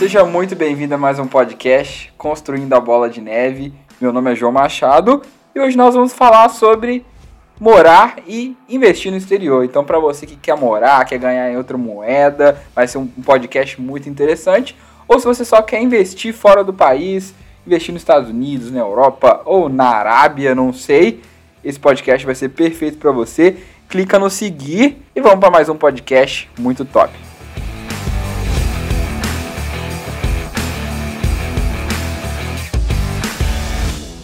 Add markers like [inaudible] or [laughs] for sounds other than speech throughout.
Seja muito bem-vindo a mais um podcast Construindo a Bola de Neve. Meu nome é João Machado e hoje nós vamos falar sobre morar e investir no exterior. Então, para você que quer morar, quer ganhar em outra moeda, vai ser um podcast muito interessante. Ou se você só quer investir fora do país, investir nos Estados Unidos, na Europa ou na Arábia, não sei, esse podcast vai ser perfeito para você. Clica no seguir e vamos para mais um podcast muito top.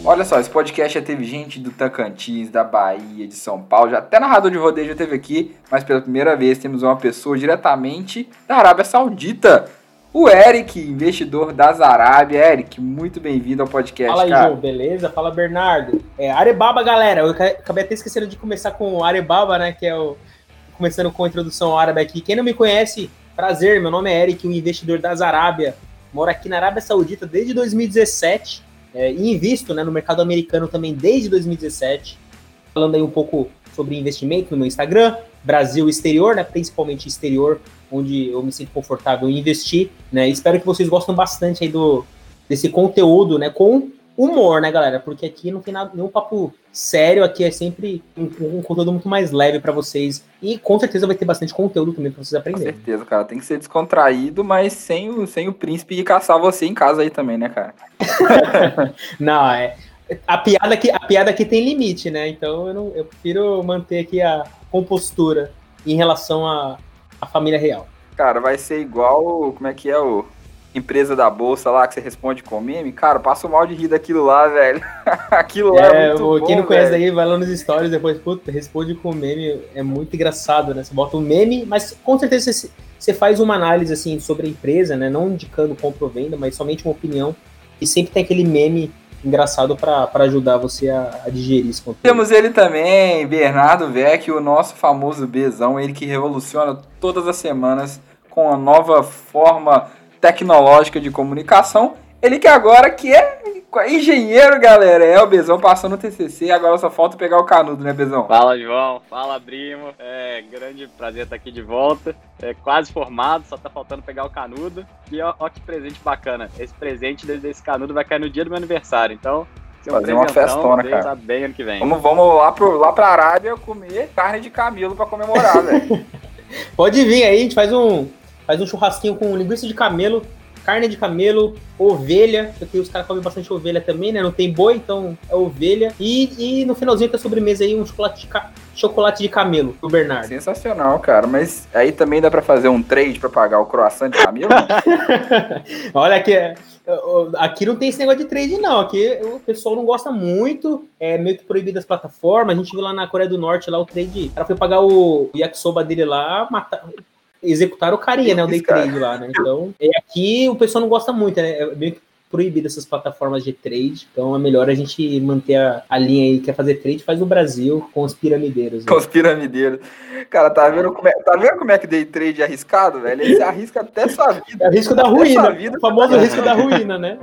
Olha só, esse podcast já teve gente do Tocantins, da Bahia, de São Paulo, já até narrador de rodeio já teve aqui, mas pela primeira vez temos uma pessoa diretamente da Arábia Saudita. O Eric, investidor das Arábia. Eric, muito bem-vindo ao podcast. Fala aí, cara. João, beleza? Fala, Bernardo. É, Arebaba, galera. Eu acabei até esquecendo de começar com o Arebaba, né? Que é o. Começando com a introdução árabe aqui. Quem não me conhece, prazer, meu nome é Eric, um investidor das Arábia. Moro aqui na Arábia Saudita desde 2017 é, e invisto né, no mercado americano também desde 2017. Falando aí um pouco sobre investimento no meu Instagram, Brasil exterior, né? Principalmente exterior, onde eu me sinto confortável em investir, né? Espero que vocês gostem bastante aí do, desse conteúdo, né? Com humor, né, galera? Porque aqui não tem nada, nenhum papo sério, aqui é sempre um, um conteúdo muito mais leve para vocês. E com certeza vai ter bastante conteúdo também para vocês Com aprenderem. certeza, cara. Tem que ser descontraído, mas sem o, sem o príncipe ir caçar você em casa aí também, né, cara? [laughs] Não, é. A piada, aqui, a piada aqui tem limite, né? Então eu, não, eu prefiro manter aqui a compostura em relação à à família real. Cara, vai ser igual, como é que é o empresa da bolsa lá que você responde com meme? Cara, passa mal de rir daquilo lá, velho. [laughs] aquilo lá é, É, muito o- bom, quem não conhece velho. aí, vai lá nos stories depois, puta, responde com meme, é muito engraçado, né? Você bota um meme, mas com certeza você, você faz uma análise, assim, sobre a empresa, né? Não indicando compra ou venda, mas somente uma opinião. E sempre tem aquele meme engraçado pra pra ajudar você a, a digerir esse conteúdo. Temos ele também, Bernardo Vecchio, o nosso famoso Bezão, ele que revoluciona todas as semanas com a nova forma tecnológica de comunicação. Ele que agora que é engenheiro, galera. É o Bezão passando no TCC, agora só falta pegar o canudo, né, Bezão? Fala, João. Fala, primo. É grande prazer estar aqui de volta. É quase formado, só tá faltando pegar o canudo. E ó, ó que presente bacana. Esse presente desse desse canudo vai cair no dia do meu aniversário. Então, se Fazer uma festona, Deus cara. tá bem ano que vem. Vamos, vamos lá, pro, lá pra Arábia comer carne de camelo pra comemorar, velho. [laughs] Pode vir aí, a gente faz um, faz um churrasquinho com linguiça de camelo, carne de camelo, ovelha, porque os caras comem bastante ovelha também, né? Não tem boi, então é ovelha. E, e no finalzinho da sobremesa aí, um chocolate de, ca- chocolate de camelo do Bernardo. Sensacional, cara. Mas aí também dá pra fazer um trade pra pagar o croissant de camelo? [laughs] Olha aqui, é, aqui não tem esse negócio de trade, não. Aqui o pessoal não gosta muito, é meio que proibido as plataformas. A gente viu lá na Coreia do Norte lá o trade. O cara foi pagar o yakisoba dele lá, matar, executaram o carinha, né? O day trade lá, né? Então, é, aqui o pessoal não gosta muito, né? É meio que proibido essas plataformas de trade. Então é melhor a gente manter a, a linha aí, quer fazer trade, faz no Brasil com os piramideiros. né? Com os piramideiros. Cara, tá vendo como é, tá vendo como é que day trade é arriscado, velho? Ele arrisca até sua vida. É o risco da ruína, vida o famoso risco da ruína, né?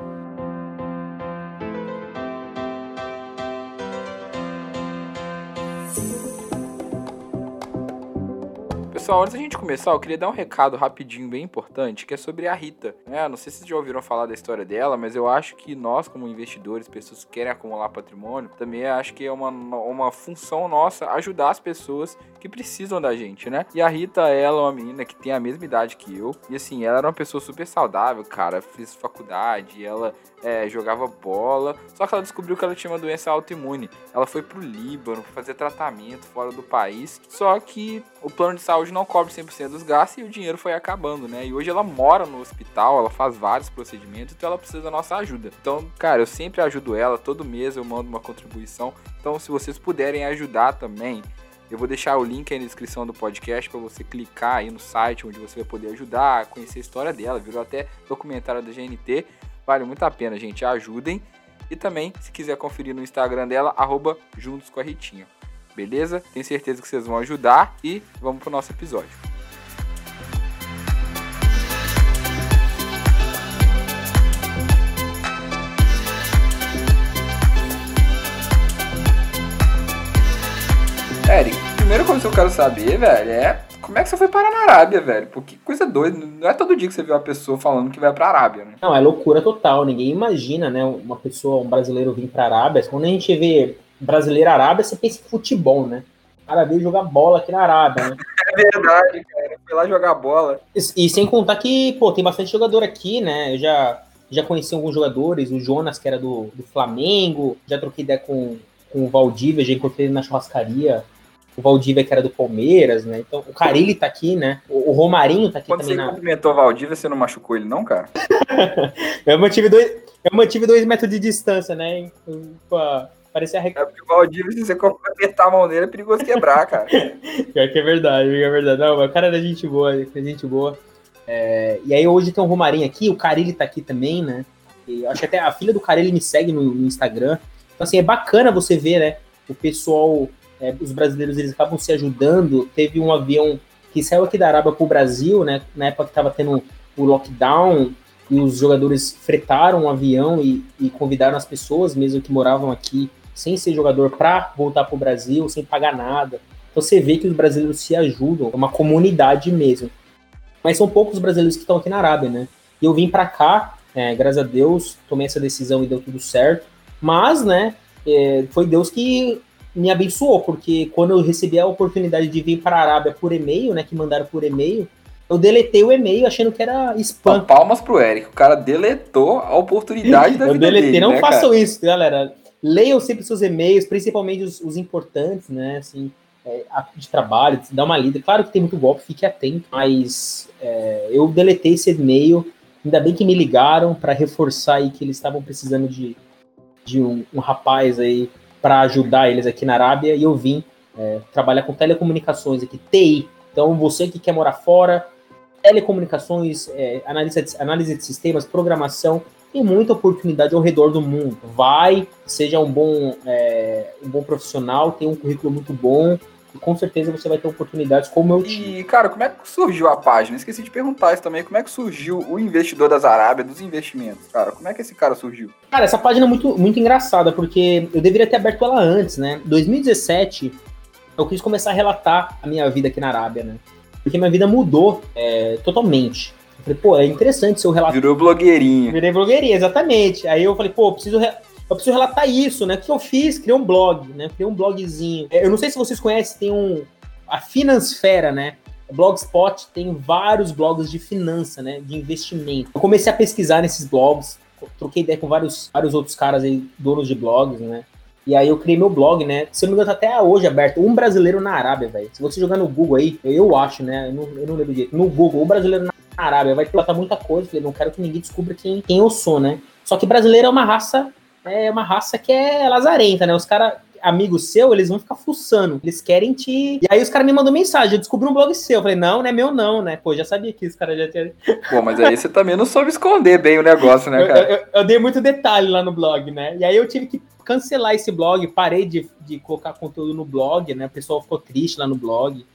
Pessoal, antes da gente começar, eu queria dar um recado rapidinho, bem importante, que é sobre a Rita. É, não sei se vocês já ouviram falar da história dela, mas eu acho que nós, como investidores, pessoas que querem acumular patrimônio, também acho que é uma, uma função nossa ajudar as pessoas que precisam da gente, né? E a Rita, ela é uma menina que tem a mesma idade que eu. E assim, ela era uma pessoa super saudável, cara. Fez faculdade, ela é, jogava bola. Só que ela descobriu que ela tinha uma doença autoimune. Ela foi pro Líbano fazer tratamento fora do país. Só que o plano de saúde não cobre 100% dos gastos e o dinheiro foi acabando, né? E hoje ela mora no hospital, ela faz vários procedimentos, então ela precisa da nossa ajuda. Então, cara, eu sempre ajudo ela, todo mês eu mando uma contribuição. Então, se vocês puderem ajudar também, eu vou deixar o link aí na descrição do podcast para você clicar aí no site onde você vai poder ajudar, conhecer a história dela, virou até documentário da GNT. Vale muito a pena, gente. Ajudem. E também, se quiser conferir no Instagram dela, arroba juntos com a Ritinha. Beleza? Tenho certeza que vocês vão ajudar e vamos pro nosso episódio. Eric, primeira coisa que eu quero saber, velho, é como é que você foi parar na Arábia, velho? Porque coisa doida. Não é todo dia que você vê uma pessoa falando que vai pra Arábia, né? Não, é loucura total. Ninguém imagina, né? Uma pessoa, um brasileiro vir pra Arábia. Quando a gente vê brasileiro Arábia, você pensa em futebol, né? O cara veio jogar bola aqui na Arábia, né? [laughs] É verdade, cara. Foi lá jogar bola. E, e, sem contar que, pô, tem bastante jogador aqui, né? Eu já, já conheci alguns jogadores, o Jonas, que era do, do Flamengo, já troquei ideia com, com o Valdívia, já encontrei ele na churrascaria. O Valdívia, que era do Palmeiras, né? Então, o Carilli tá aqui, né? O, o Romarinho tá aqui Quando também. Quando você na... cumprimentou o Valdívia, você não machucou ele, não, cara? [laughs] eu, mantive dois, eu mantive dois metros de distância, né? Pra, Parecia rec... É porque o Valdívia, se você apertar a mão dele, é perigoso quebrar, cara. [laughs] Pior que é verdade, é verdade. Não, mas o cara era gente boa, é gente boa. É... E aí hoje tem o Romarinho aqui, o Carilli tá aqui também, né? E acho que até a filha do Carilli me segue no, no, Instagram. Então, assim, é bacana você ver, né? O pessoal, é, os brasileiros, eles acabam se ajudando. Teve um avião que saiu aqui da Arábia pro Brasil, né? Na época que tava tendo o lockdown, e os jogadores fretaram um avião e, e convidaram as pessoas, mesmo que moravam aqui, sem ser jogador para voltar para o Brasil, sem pagar nada. Então você vê que os brasileiros se ajudam, é uma comunidade mesmo. Mas são poucos brasileiros que estão aqui na Arábia, né? E eu vim para cá, é, graças a Deus, tomei essa decisão e deu tudo certo. Mas, né, é, foi Deus que me abençoou, porque quando eu recebi a oportunidade de vir para a Arábia por e-mail, né, que mandaram por e-mail, eu deletei o e-mail achando que era spam. Palmas pro Eric, o cara deletou a oportunidade da eu vida deletei, dele, não né, façam isso, galera leiam sempre seus e-mails, principalmente os, os importantes, né? Assim, é, de trabalho, dá uma lida. Claro que tem muito golpe, fique atento, mas é, eu deletei esse e-mail. Ainda bem que me ligaram para reforçar aí que eles estavam precisando de, de um, um rapaz aí para ajudar eles aqui na Arábia e eu vim é, trabalhar com telecomunicações aqui, TI. Então, você que quer morar fora, telecomunicações, é, análise, de, análise de sistemas, programação, tem muita oportunidade ao redor do mundo. Vai, seja um bom, é, um bom profissional, tem um currículo muito bom, e com certeza você vai ter oportunidades como eu tive. E, cara, como é que surgiu a página? Esqueci de perguntar isso também. Como é que surgiu o investidor das Arábias, dos investimentos, cara? Como é que esse cara surgiu? Cara, essa página é muito, muito engraçada, porque eu deveria ter aberto ela antes, né? 2017, eu quis começar a relatar a minha vida aqui na Arábia, né? Porque minha vida mudou é, totalmente. Falei, pô, é interessante seu relato. Virou blogueirinho. Virei blogueirinha, exatamente. Aí eu falei, pô, eu preciso, re... eu preciso relatar isso, né? O que eu fiz? Criei um blog, né? Criei um blogzinho. Eu não sei se vocês conhecem, tem um. A Finansfera, né? Blogspot tem vários blogs de finança, né? De investimento. Eu comecei a pesquisar nesses blogs, troquei ideia com vários, vários outros caras aí, donos de blogs, né? E aí eu criei meu blog, né? Se eu não me engano, tá até hoje aberto. Um brasileiro na Arábia, velho. Se você jogar no Google aí, eu acho, né? Eu não, eu não lembro direito. No Google, um brasileiro na Arábia, vai botar muita coisa, eu não quero que ninguém descubra quem, quem eu sou, né? Só que brasileiro é uma raça, é uma raça que é lazarenta, né? Os caras, amigos seu, eles vão ficar fuçando. Eles querem te. E aí os caras me mandam mensagem, eu descobri um blog seu. Eu falei, não, não é meu, não, né? Pô, já sabia que os caras já tinham. [laughs] Pô, mas aí você também não soube esconder bem o negócio, né, cara? Eu, eu, eu, dei muito detalhe lá no blog, né? E aí eu tive que cancelar esse blog, parei de, de colocar conteúdo no blog, né? O pessoal ficou triste lá no blog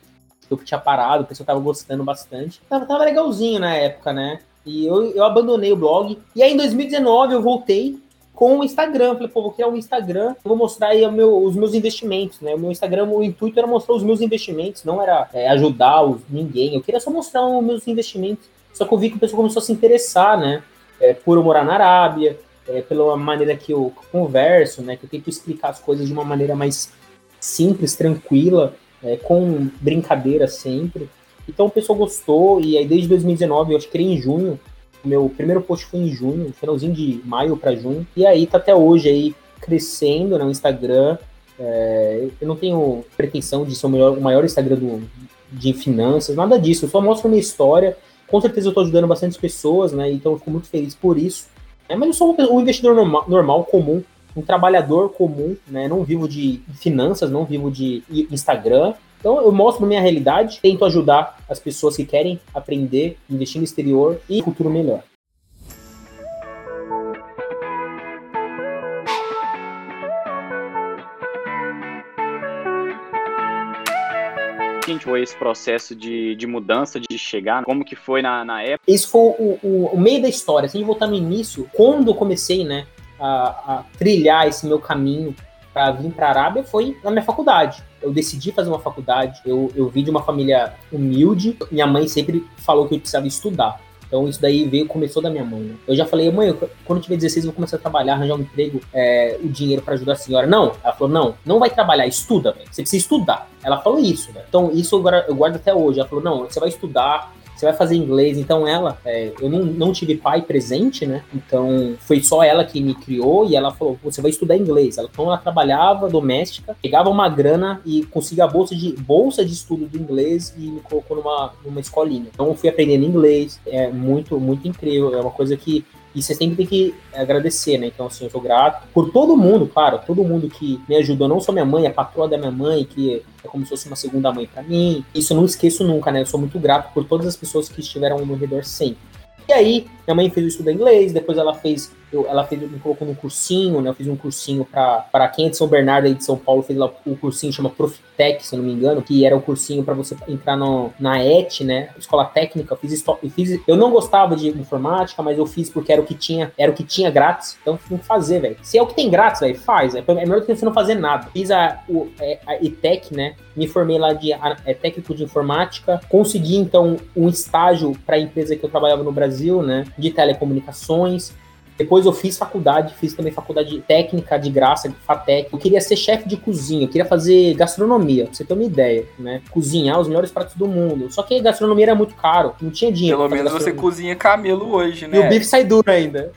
eu tinha parado, o pessoal tava gostando bastante. Tava, tava legalzinho na época, né? E eu, eu abandonei o blog. E aí em 2019 eu voltei com o Instagram. Falei, pô, vou criar um Instagram, vou mostrar aí meu, os meus investimentos, né? O meu Instagram, o intuito era mostrar os meus investimentos, não era é, ajudar os, ninguém. Eu queria só mostrar os meus investimentos. Só que eu vi que o pessoal começou a se interessar, né? É, por eu morar na Arábia, é, pela maneira que eu converso, né? Que eu tento explicar as coisas de uma maneira mais simples, tranquila é, com brincadeira sempre. Então o pessoal gostou, e aí desde 2019, eu acho que criei em junho, meu primeiro post foi em junho, finalzinho de maio para junho, e aí tá até hoje aí crescendo no né, Instagram. É, eu não tenho pretensão de ser o, melhor, o maior Instagram do, de finanças, nada disso, eu só mostro minha história. Com certeza eu estou ajudando bastante pessoas, né? Então eu fico muito feliz por isso. É, mas eu sou um investidor normal, normal comum, um trabalhador comum, né? Não vivo de finanças, não vivo de Instagram. Então eu mostro minha realidade, tento ajudar as pessoas que querem aprender, investir no exterior e futuro melhor. gente foi esse processo de, de mudança, de chegar? Como que foi na, na época? Esse foi o, o, o meio da história. Se a gente voltar no início, quando eu comecei, né, a, a trilhar esse meu caminho para vir para a Arábia foi na minha faculdade. Eu decidi fazer uma faculdade, eu, eu vim de uma família humilde, minha mãe sempre falou que eu precisava estudar. Então isso daí veio, começou da minha mãe. Né? Eu já falei, mãe, quando eu tiver 16 eu vou começar a trabalhar, arranjar um emprego, é, o dinheiro para ajudar a senhora. Não, ela falou, não, não vai trabalhar, estuda, véio. você precisa estudar. Ela falou isso, véio. então isso eu, eu guardo até hoje. Ela falou, não, você vai estudar, você vai fazer inglês. Então ela, é, eu não, não tive pai presente, né? Então foi só ela que me criou e ela falou: você vai estudar inglês. Ela, então ela trabalhava doméstica, pegava uma grana e conseguia a bolsa de, bolsa de estudo do inglês e me colocou numa, numa escolinha. Então eu fui aprendendo inglês, é muito, muito incrível. É uma coisa que e você sempre tem que agradecer, né? Então, assim, eu sou grato por todo mundo, claro, todo mundo que me ajudou, não só minha mãe, a patroa da minha mãe, que é como se fosse uma segunda mãe para mim. Isso eu não esqueço nunca, né? Eu sou muito grato por todas as pessoas que estiveram ao meu redor sempre. E aí, minha mãe fez o estudo em inglês, depois ela fez eu, ela fez, me colocou num cursinho, né? Eu fiz um cursinho para quem é de São Bernardo aí de São Paulo, fez lá o cursinho chama Profitec, se eu não me engano, que era o cursinho para você entrar no, na ET, né? Escola técnica. Eu fiz, eu fiz, eu não gostava de informática, mas eu fiz porque era o que tinha, era o que tinha grátis. Então tem que fazer, velho. Se é o que tem grátis, velho, faz. É, é melhor do que você não fazer nada. Fiz a, o, é, a ETEC, né? Me formei lá de é, técnico de informática, consegui então um estágio para a empresa que eu trabalhava no Brasil, né? De telecomunicações. Depois eu fiz faculdade, fiz também faculdade técnica de graça, de FATEC. Eu queria ser chefe de cozinha, eu queria fazer gastronomia, pra você ter uma ideia, né? Cozinhar os melhores pratos do mundo. Só que gastronomia era muito caro, não tinha dinheiro. Pelo menos você cozinha camelo hoje, né? E o bife sai duro ainda.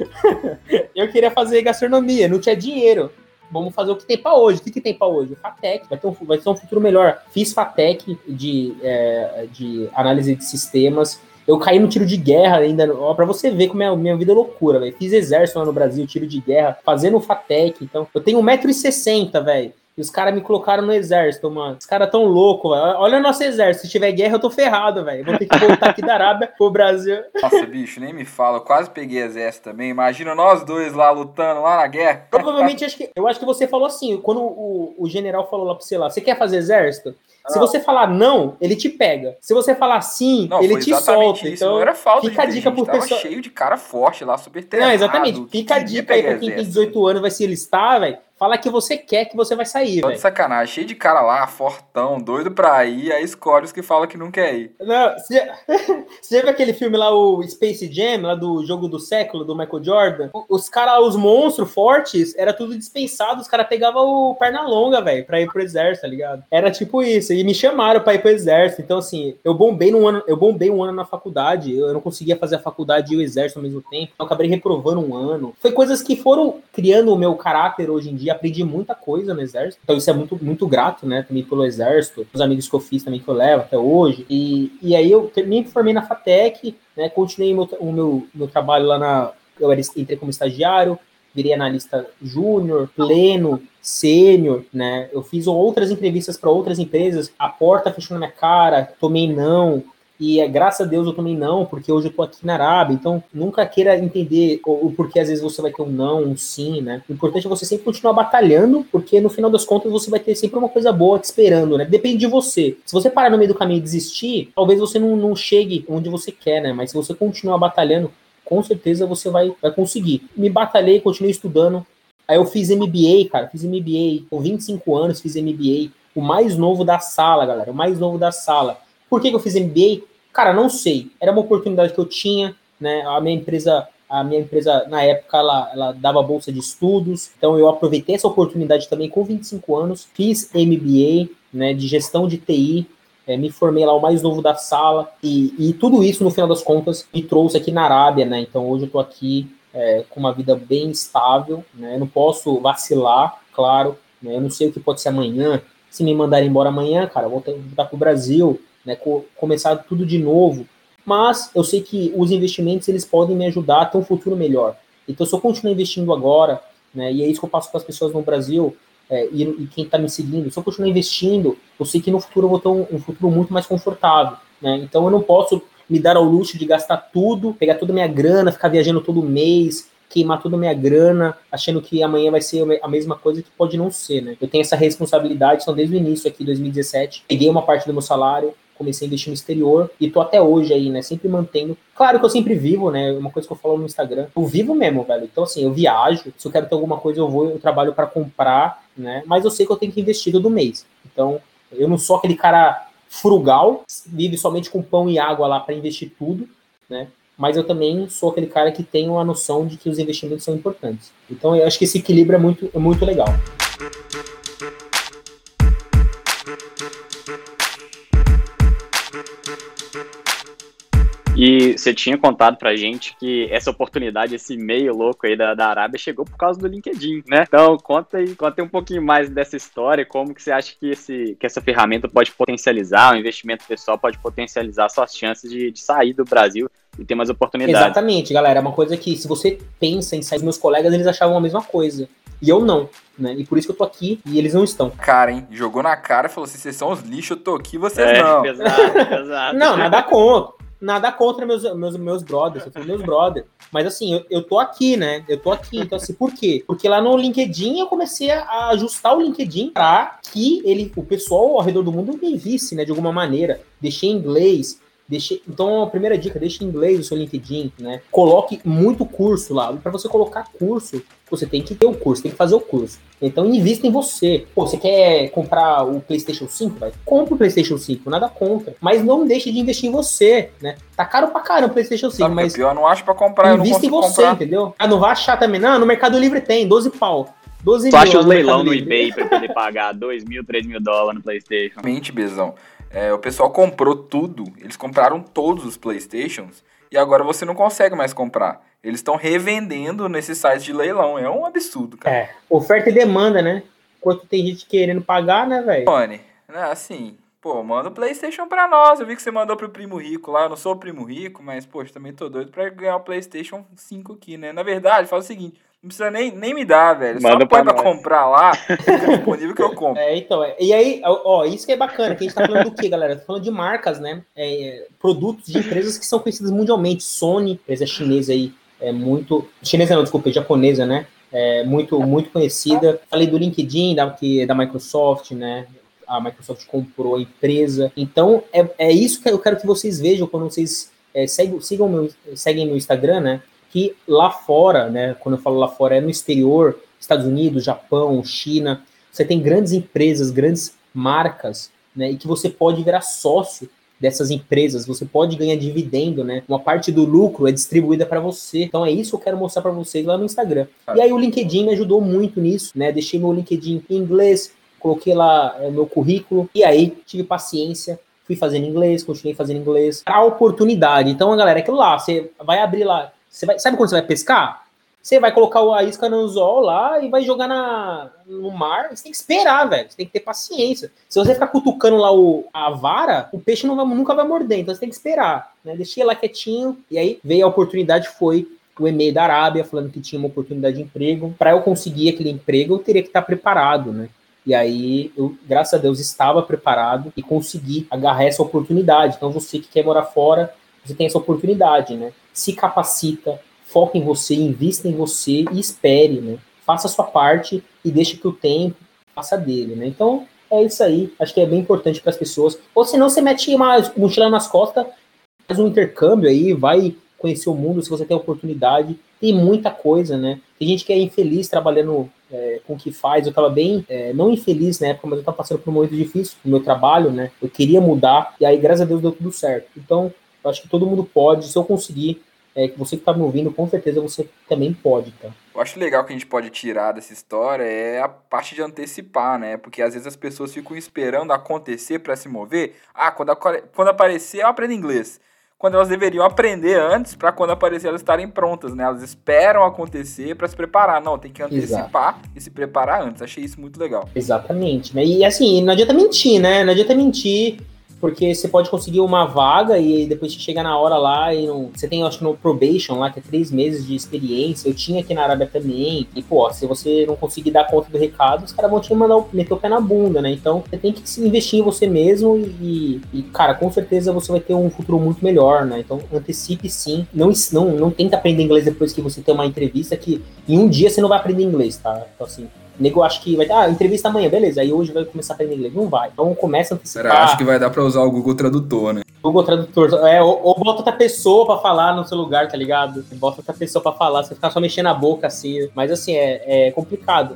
[laughs] eu queria fazer gastronomia, não tinha dinheiro vamos fazer o que tem para hoje. O que, que tem para hoje? FATEC, vai ter, um, vai ter um futuro melhor. Fiz FATEC de, é, de análise de sistemas, eu caí no tiro de guerra ainda, ó, pra você ver como é a minha vida é loucura, velho. Fiz exército lá no Brasil, tiro de guerra, fazendo FATEC, então. Eu tenho 1,60m, velho. E os caras me colocaram no exército, mano. Os caras tão loucos, velho. Olha o nosso exército. Se tiver guerra, eu tô ferrado, velho. Vou ter que voltar aqui da Arábia pro Brasil. Nossa, bicho, nem me fala. Eu quase peguei exército também. Imagina nós dois lá lutando lá na guerra. Provavelmente, acho que, eu acho que você falou assim, quando o, o general falou lá pra você lá, você quer fazer exército? Se você falar não, ele te pega. Se você falar sim, não, ele te solta. Isso. Então, não era falta fica de a dica por pessoa. cheio de cara forte lá, super treinado. Não, exatamente. Fica a dica aí pra quem tem 18 anos vai se listar, velho. Fala que você quer que você vai sair, velho. sacanagem, cheio de cara lá, fortão, doido pra ir, aí escolhe os que fala que não quer ir. Não, você, [laughs] você já viu aquele filme lá, o Space Jam, lá do jogo do século, do Michael Jordan? Os caras, os monstros fortes, era tudo dispensado, os caras pegavam o perna longa, velho, pra ir pro exército, tá ligado? Era tipo isso, e me chamaram pra ir pro exército, então assim, eu bombei num ano, eu bombei um ano na faculdade, eu não conseguia fazer a faculdade e o exército ao mesmo tempo, então eu acabei reprovando um ano. Foi coisas que foram criando o meu caráter hoje em dia, aprendi muita coisa no exército. Então isso é muito, muito grato, né? Também pelo exército, os amigos que eu fiz também que eu levo até hoje. E, e aí eu me formei na FATEC, né? Continuei meu, o meu, meu trabalho lá na. Eu entrei como estagiário, virei analista júnior, pleno, sênior, né? Eu fiz outras entrevistas para outras empresas, a porta fechou na minha cara, tomei não, e é, graças a Deus eu também não, porque hoje eu tô aqui na Arábia, então nunca queira entender o, o porquê às vezes você vai ter um não, um sim, né? O importante é você sempre continuar batalhando, porque no final das contas você vai ter sempre uma coisa boa te esperando, né? Depende de você. Se você parar no meio do caminho e desistir, talvez você não, não chegue onde você quer, né? Mas se você continuar batalhando, com certeza você vai, vai conseguir. Me batalhei, continuei estudando. Aí eu fiz MBA, cara, fiz MBA com 25 anos, fiz MBA, o mais novo da sala, galera, o mais novo da sala. Por que, que eu fiz MBA? Cara, não sei. Era uma oportunidade que eu tinha, né? A minha empresa, a minha empresa na época ela, ela dava bolsa de estudos, então eu aproveitei essa oportunidade também com 25 anos, fiz MBA, né, de gestão de TI, é, me formei lá o mais novo da sala e, e, tudo isso no final das contas me trouxe aqui na Arábia, né? Então hoje eu tô aqui é, com uma vida bem estável, né? Eu não posso vacilar, claro, né? Eu não sei o que pode ser amanhã. Se me mandarem embora amanhã, cara, eu vou voltar pro Brasil, né, co começar tudo de novo. Mas eu sei que os investimentos eles podem me ajudar a ter um futuro melhor. Então, se eu continuar investindo agora, né, e é isso que eu passo para as pessoas no Brasil é, e, e, quem está me seguindo, se eu continuar investindo, eu sei que no futuro eu vou ter um, um futuro muito mais confortável. Né? Então, eu não posso me dar ao luxo de gastar tudo, pegar toda a minha grana, ficar viajando todo mês, queimar toda a minha grana, achando que amanhã vai ser a mesma coisa que pode não ser, né? Eu tenho essa responsabilidade, então desde o início aqui, 2017, peguei uma parte do meu salário, comecei a investir no exterior e tô até hoje aí, né? Sempre mantendo. Claro que eu sempre vivo, né? Uma coisa que eu falo no Instagram. Eu vivo mesmo, velho. Então, assim, eu viajo. Se eu quero ter alguma coisa, eu vou, eu trabalho para comprar, né? Mas eu sei que eu tenho que investir todo mês. Então, eu não sou aquele cara frugal, vive somente com pão e água lá para investir tudo, né? Mas eu também sou aquele cara que tem uma noção de que os investimentos são importantes. Então, eu acho que esse equilíbrio é muito, é muito legal. E você tinha contado pra gente que essa oportunidade, esse meio louco aí da, da Arábia chegou por causa do LinkedIn, né? Então, conta aí, conta aí um pouquinho mais dessa história, como que você acha que, esse, que essa ferramenta pode potencializar, o investimento pessoal pode potencializar suas chances de, de sair do Brasil e ter mais oportunidades. Exatamente, galera. É uma coisa que, se você pensa em sair, meus colegas, eles achavam a mesma coisa. E eu não, né? E por isso que eu tô aqui e eles não estão. Cara, hein? Jogou na cara e falou assim: vocês são os lixos, eu tô aqui, vocês é, não. [laughs] Pesado, pesado. não, nada contra nada contra meus, meus, meus brothers, eu meus brothers. Mas assim, eu, eu tô aqui, né? Eu tô aqui. Então, assim, por quê? Porque lá no LinkedIn eu comecei a ajustar o LinkedIn para que ele, o pessoal ao redor do mundo me visse, né? De alguma maneira. Deixei em inglês, Deixe, então, a primeira dica, deixe em inglês o seu LinkedIn, né? Coloque muito curso lá. Para você colocar curso, você tem que ter o curso, tem que fazer o curso. Então, invista em você. Pô, você quer comprar o PlayStation 5? Vai, compre o PlayStation 5, nada contra. Mas não deixe de investir em você, né? Tá caro pra caramba o PlayStation 5, Sabe mas. É pior, não acho pra comprar, invista em você, comprar. entendeu? Ah, não vai achar também. Não, no Mercado Livre tem, 12 pau. 12 tu mil. acha os leilão no eBay pra poder pagar 2 mil, 3 mil dólares no PlayStation? Mente, Bezão. É, o pessoal comprou tudo, eles compraram todos os Playstations e agora você não consegue mais comprar. Eles estão revendendo nesses sites de leilão. É um absurdo, cara. É, oferta e demanda, né? Enquanto tem gente querendo pagar, né, velho? Tony, né, assim, pô, manda o PlayStation pra nós. Eu vi que você mandou pro primo rico lá. Eu não sou o primo rico, mas, poxa, também tô doido pra ganhar o PlayStation 5 aqui, né? Na verdade, faz o seguinte não precisa nem, nem me dar, velho. Manda Só põe pra, pra comprar lá, [laughs] disponível que eu [laughs] compro. É, então, é. e aí, ó, isso que é bacana, que a gente tá falando do quê, galera? Tá falando de marcas, né? É, produtos de empresas que são conhecidas mundialmente. Sony, empresa chinesa aí, é muito. Chinesa não, desculpa, é japonesa, né? É muito, muito conhecida. Falei do LinkedIn, da, que, da Microsoft, né? A Microsoft comprou a empresa. Então, é, é isso que eu quero que vocês vejam quando vocês é, seguem, sigam meu, seguem no Instagram, né? Que lá fora, né, quando eu falo lá fora, é no exterior, Estados Unidos, Japão, China, você tem grandes empresas, grandes marcas, né, e que você pode virar sócio dessas empresas, você pode ganhar dividendo, né? Uma parte do lucro é distribuída para você. Então é isso que eu quero mostrar para vocês lá no Instagram. E aí o LinkedIn me ajudou muito nisso, né? Deixei meu LinkedIn em inglês, coloquei lá é, meu currículo e aí tive paciência, fui fazendo inglês, continuei fazendo inglês. A oportunidade. Então, galera, é aquilo lá, você vai abrir lá você vai, sabe quando você vai pescar? Você vai colocar a isca no anzol lá e vai jogar na, no mar. Você tem que esperar, velho. Você tem que ter paciência. Se você ficar cutucando lá o, a vara, o peixe vai, nunca vai morder. Então você tem que esperar. Né? Deixei lá quietinho. E aí veio a oportunidade, foi o e-mail da Arábia falando que tinha uma oportunidade de emprego. Para eu conseguir aquele emprego, eu teria que estar preparado, né? E aí, eu, graças a Deus, estava preparado e consegui agarrar essa oportunidade. Então, você que quer morar fora, você tem essa oportunidade, né? Se capacita, foca em você, invista em você e espere, né? Faça a sua parte e deixe que o tempo faça dele, né? Então, é isso aí. Acho que é bem importante para as pessoas. Ou senão você mete uma mochila nas costas, faz um intercâmbio aí, vai conhecer o mundo se você tem oportunidade. Tem muita coisa, né? Tem gente que é infeliz trabalhando é, com o que faz. Eu estava bem, é, não infeliz na época, mas eu estava passando por um momento difícil no meu trabalho, né? Eu queria mudar, e aí, graças a Deus, deu tudo certo. Então, eu acho que todo mundo pode. Se eu conseguir, é, que você que está me ouvindo, com certeza você também pode, tá? Eu acho legal que a gente pode tirar dessa história é a parte de antecipar, né? Porque às vezes as pessoas ficam esperando acontecer para se mover. Ah, quando, quando aparecer, eu aprendo inglês. Quando elas deveriam aprender antes, para quando aparecer elas estarem prontas, né? Elas esperam acontecer para se preparar. Não, tem que antecipar Exato. e se preparar antes. Achei isso muito legal. Exatamente. Né? E assim, não adianta mentir, né? Não adianta mentir porque você pode conseguir uma vaga e depois chega na hora lá e não, você tem, acho que no probation lá, que é três meses de experiência. Eu tinha aqui na Arábia também. E, pô, se você não conseguir dar conta do recado, os caras vão te mandar meter o pé na bunda, né? Então, você tem que investir em você mesmo e, e, cara, com certeza você vai ter um futuro muito melhor, né? Então, antecipe sim. Não, não, não tenta aprender inglês depois que você tem uma entrevista, que em um dia você não vai aprender inglês, tá? Então, assim, nego acha que vai ter, ah, entrevista amanhã, beleza, aí hoje vai começar a aprender inglês. Não vai. Então começa a antecipar. Cara, acho que vai dar pra usar o Google Tradutor, né? Google Tradutor, é, ou, ou bota outra pessoa pra falar no seu lugar, tá ligado? Bota outra pessoa pra falar, você ficar só mexendo a boca assim. Mas assim, é, é complicado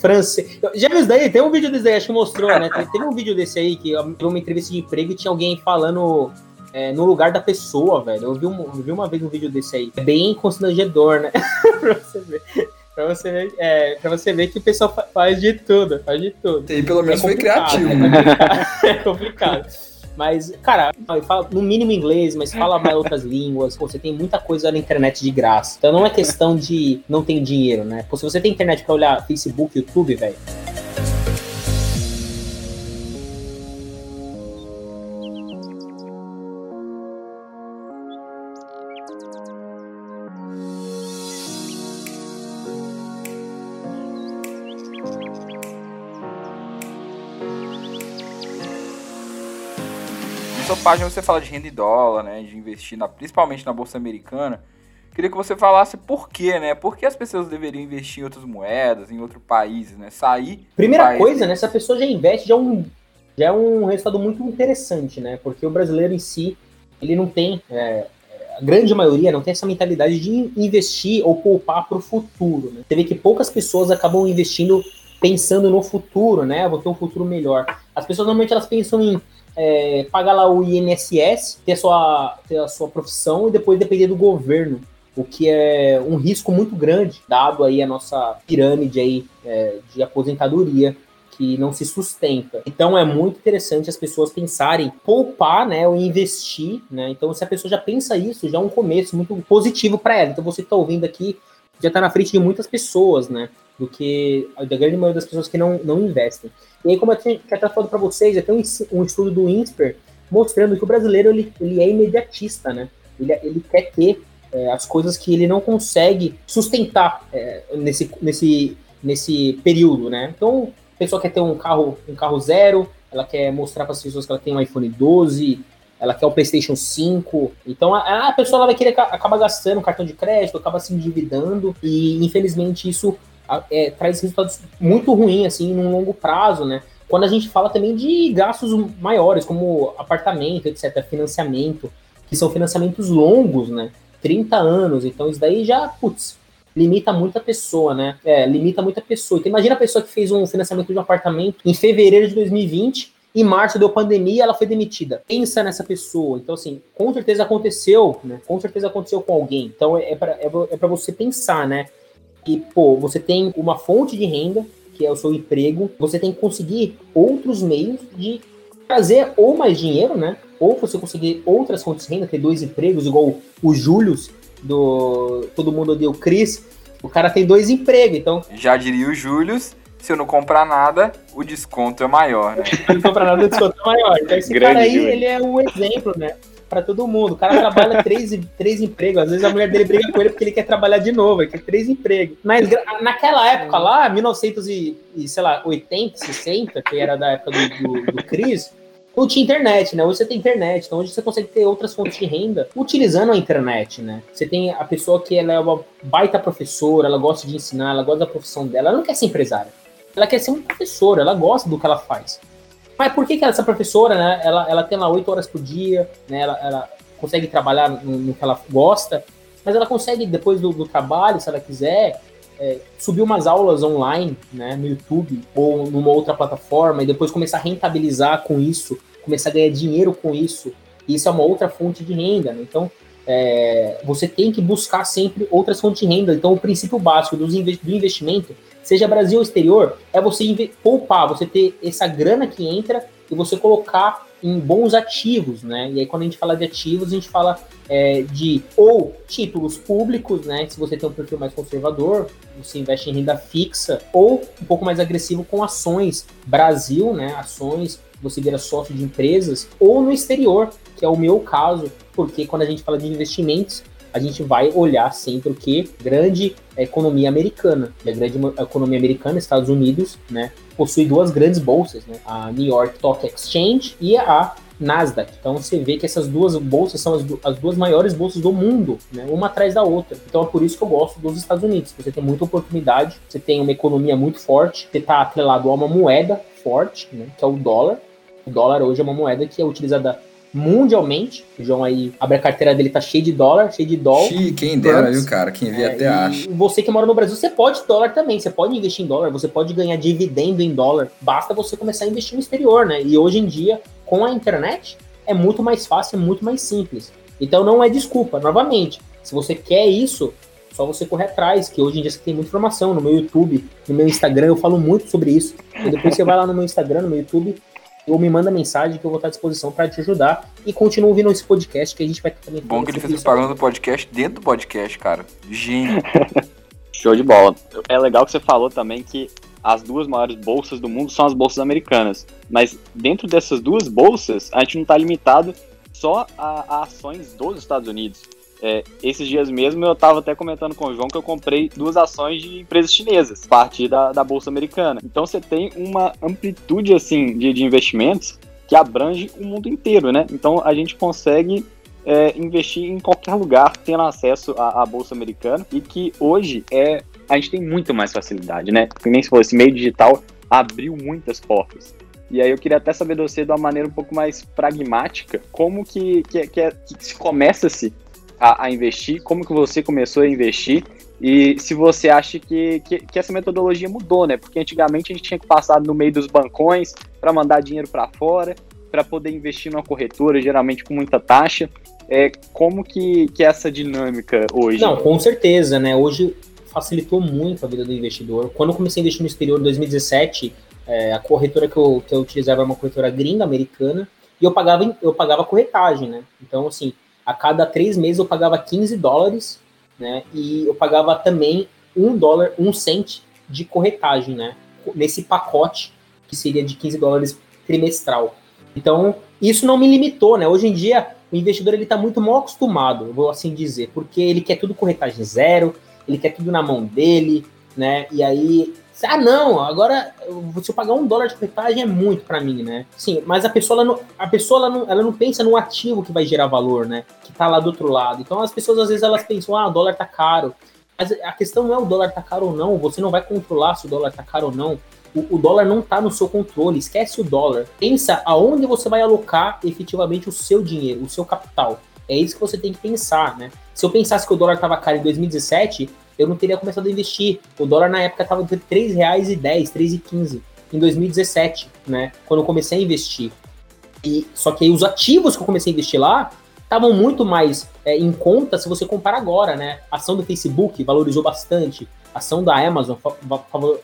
francês. Já viu isso daí? Tem um vídeo desse aí, acho que mostrou, né? Teve um vídeo desse aí que uma entrevista de emprego e tinha alguém falando é, no lugar da pessoa, velho. Eu vi, um, eu vi uma vez um vídeo desse aí. É bem constrangedor, né? [laughs] pra você ver. Pra você, ver, é, pra você ver que o pessoal faz de tudo, faz de tudo. E pelo menos é foi criativo. É complicado. [laughs] é complicado. Mas, cara, fala no mínimo inglês, mas fala mais outras línguas. Pô, você tem muita coisa na internet de graça. Então não é questão de não ter dinheiro, né? Pô, se você tem internet pra olhar Facebook, YouTube, velho página você fala de renda em dólar, né? De investir na, principalmente na Bolsa Americana. Queria que você falasse por quê, né? Por que as pessoas deveriam investir em outras moedas, em outros países, né? Sair. Primeira país... coisa, né? Se a pessoa já investe, já é, um, já é um resultado muito interessante, né? Porque o brasileiro em si, ele não tem. É, a grande maioria não tem essa mentalidade de investir ou poupar para o futuro. Né? Você vê que poucas pessoas acabam investindo pensando no futuro, né? Vou ter um futuro melhor. As pessoas normalmente elas pensam em é, pagar lá o INSS, ter a, sua, ter a sua profissão e depois depender do governo. O que é um risco muito grande, dado aí a nossa pirâmide aí, é, de aposentadoria que não se sustenta. Então é muito interessante as pessoas pensarem poupar, né, ou investir, né? Então se a pessoa já pensa isso, já é um começo muito positivo para ela. Então você está ouvindo aqui já está na frente de muitas pessoas, né? Do que a grande maioria das pessoas que não, não investem. E aí, como eu tinha até falado para vocês, tem um, um estudo do INSPER mostrando que o brasileiro ele, ele é imediatista, né? Ele, ele quer ter é, as coisas que ele não consegue sustentar é, nesse, nesse, nesse período, né? Então, a pessoa quer ter um carro, um carro zero, ela quer mostrar para as pessoas que ela tem um iPhone 12, ela quer o PlayStation 5. Então a, a pessoa ela vai querer acaba gastando cartão de crédito, acaba se endividando e infelizmente isso é, traz resultados muito ruins, assim, num longo prazo, né? Quando a gente fala também de gastos maiores, como apartamento, etc., financiamento, que são financiamentos longos, né? 30 anos, então isso daí já, putz, limita muita pessoa, né? É, limita muita pessoa. Então imagina a pessoa que fez um financiamento de um apartamento em fevereiro de 2020, em março deu pandemia ela foi demitida. Pensa nessa pessoa. Então, assim, com certeza aconteceu, né? Com certeza aconteceu com alguém. Então é, é para é, é você pensar, né? Que, pô, você tem uma fonte de renda, que é o seu emprego, você tem que conseguir outros meios de trazer ou mais dinheiro, né? Ou você conseguir outras fontes de renda, ter dois empregos, igual o Július, do Todo Mundo Odeia o Cris. O cara tem dois empregos, então. Já diria o Július, se eu não comprar nada, o desconto é maior, né? Se não comprar nada, o desconto é maior. Então esse Grande cara aí, ele é um exemplo, né? Para todo mundo. O cara trabalha [laughs] três, três empregos. Às vezes a mulher dele briga com ele porque ele quer trabalhar de novo, ele quer três empregos. Mas naquela época lá, 1980, 60, que era da época do, do, do Cris, não tinha internet, né? Hoje você tem internet, então hoje você consegue ter outras fontes de renda utilizando a internet, né? Você tem a pessoa que ela é uma baita professora, ela gosta de ensinar, ela gosta da profissão dela, ela não quer ser empresária. Ela quer ser uma professora, ela gosta do que ela faz. Mas por que, que essa professora, né, ela, ela tem lá oito horas por dia, né, ela, ela consegue trabalhar no, no, que ela gosta, mas ela consegue, depois do, do trabalho, se ela quiser, é, subir umas aulas online, né, no YouTube ou numa outra plataforma e depois começar a rentabilizar com isso, começar a ganhar dinheiro com isso. E isso é uma outra fonte de renda, né? Então, é, você tem que buscar sempre outras fontes de renda. Então, o princípio básico do investimento seja Brasil ou exterior, é você poupar, você ter essa grana que entra e você colocar em bons ativos, né? E aí quando a gente fala de ativos, a gente fala é, de ou títulos públicos, né? Se você tem um perfil mais conservador, você investe em renda fixa, ou um pouco mais agressivo com ações Brasil, né? Ações, você vira sócio de empresas, ou no exterior, que é o meu caso, porque quando a gente fala de investimentos, a gente vai olhar sempre o que? Grande economia americana. E a grande economia americana, Estados Unidos, né, possui duas grandes bolsas, né? A New York Stock Exchange e a Nasdaq. Então você vê que essas duas bolsas são as, as, duas maiores bolsas do mundo, né? uma atrás da outra. Então é por isso que eu gosto dos Estados Unidos. Você tem muita oportunidade, você tem uma economia muito forte, você está atrelado a uma moeda forte, né? que é o dólar. O dólar hoje é uma moeda que é utilizada mundialmente. O João aí abre a carteira dele, tá cheio de dólar, cheio de dólar. Xiii, quem dera, viu, cara? Quem vê é, até acha. Você que mora no Brasil, você pode dólar também. Você pode investir em dólar, você pode ganhar dividendo em dólar. Basta você começar a investir no exterior, né? E hoje em dia, com a internet, é muito mais fácil, é muito mais simples. Então não é desculpa, novamente. Se você quer isso, só você correr atrás, que hoje em dia você tem muita informação no meu YouTube, no meu Instagram, eu falo muito sobre isso. E depois você vai lá no meu Instagram, no meu YouTube, ou me manda mensagem que eu vou estar à disposição para te ajudar. E continua ouvindo esse podcast que a gente vai também. Bom que ele fez propaganda do podcast dentro do podcast, cara. Gênio. [laughs] Show de bola. É legal que você falou também que as duas maiores bolsas do mundo são as bolsas americanas. Mas dentro dessas duas bolsas, a gente não está limitado só a, a, ações dos Estados Unidos. É, esses dias mesmo eu estava até comentando com o João que eu comprei duas ações de empresas chinesas, a partir da, da Bolsa Americana. Então você tem uma amplitude assim de, de investimentos que abrange o mundo inteiro, né? Então a gente consegue é, investir em qualquer lugar tendo acesso à, à, Bolsa Americana e que hoje é a gente tem muito mais facilidade, né? Nem se fosse meio digital abriu muitas portas. E aí eu queria até saber de você de uma maneira um pouco mais pragmática, como que, que, que, é, que se começa-se a, a, investir, como que você começou a investir e se você acha que, que, que, essa metodologia mudou, né? Porque antigamente a gente tinha que passar no meio dos bancões para mandar dinheiro para fora, para poder investir numa corretora, geralmente com muita taxa. É, como que, que é essa dinâmica hoje? Não, com certeza, né? Hoje facilitou muito a vida do investidor. Quando eu comecei a investir no exterior em 2017, é, a corretora que eu, que eu utilizava era uma corretora gringa americana e eu pagava, eu pagava corretagem, né? Então, assim, a cada três meses eu pagava 15 dólares, né? E eu pagava também um dólar, um cent de corretagem, né? Nesse pacote que seria de 15 dólares trimestral. Então, isso não me limitou, né? Hoje em dia, o investidor ele está muito mal acostumado, vou assim dizer, porque ele quer tudo corretagem zero, ele quer tudo na mão dele, né? E aí ah, não, agora se eu pagar um dólar de corretagem é muito para mim, né? Sim, mas a pessoa, ela não, a pessoa ela não, ela não pensa no ativo que vai gerar valor, né? Que tá lá do outro lado. Então as pessoas às vezes elas pensam, ah, o dólar tá caro. Mas a questão não é o dólar tá caro ou não, você não vai controlar se o dólar tá caro ou não. O, o dólar não tá no seu controle, esquece o dólar. Pensa aonde você vai alocar efetivamente o seu dinheiro, o seu capital. É isso que você tem que pensar, né? Se eu pensasse que o dólar estava caro em 2017, eu não teria começado a investir. O dólar na época estava entre R$ 3,10, R$ 3,15 em 2017, né? Quando eu comecei a investir. E, só que aí os ativos que eu comecei a investir lá estavam muito mais é, em conta se você compara agora, né? A ação do Facebook valorizou bastante, a ação da Amazon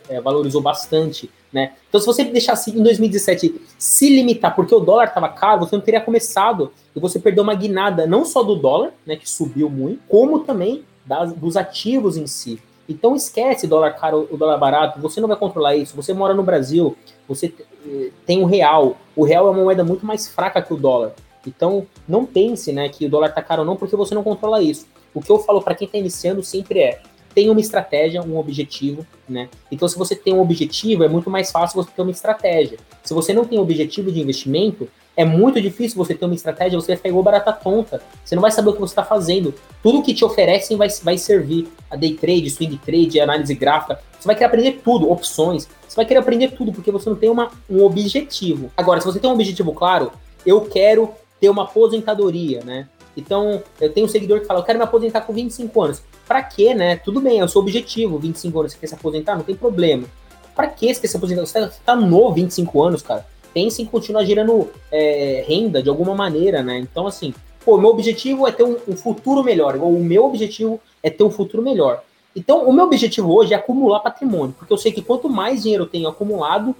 é, valorizou bastante, né? Então, se você deixasse em 2017 se limitar porque o dólar estava caro, você não teria começado e você perdeu uma guinada não só do dólar, né, que subiu muito, como também das, dos ativos em si. Então esquece dólar caro, o dólar barato, você não vai controlar isso. Você mora no Brasil, você eh, tem o real. O real é uma moeda muito mais fraca que o dólar. Então não pense, né, que o dólar tá caro ou não, porque você não controla isso. O que eu falo para quem está iniciando sempre é: tenha uma estratégia, um objetivo, né? Então, se você tem um objetivo, é muito mais fácil você ter uma estratégia. Se você não tem objetivo de investimento, é muito difícil você ter uma estratégia, você vai ficar igual barata tonta. Você não vai saber o que você está fazendo. Tudo que te oferecem vai, vai servir. A day trade, swing trade, análise gráfica. Você vai querer aprender tudo, opções. Você vai querer aprender tudo, porque você não tem uma, um objetivo. Agora, se você tem um objetivo claro, eu quero ter uma aposentadoria, né? Então, eu tenho um seguidor que fala, eu quero me aposentar com 25 anos. Pra quê, né? Tudo bem, é o seu objetivo, 25 anos, você quer se aposentar, não tem problema. Pra que você quer se aposentar? Você tá, você tá novo, 25 anos, cara pense em continuar gerando é, renda de alguma maneira, né? Então, assim, pô, meu objetivo é ter um, um futuro melhor, igual o meu objetivo é ter um futuro melhor. Então, o meu objetivo hoje é acumular patrimônio, porque eu sei que quanto mais dinheiro eu tenho acumulado,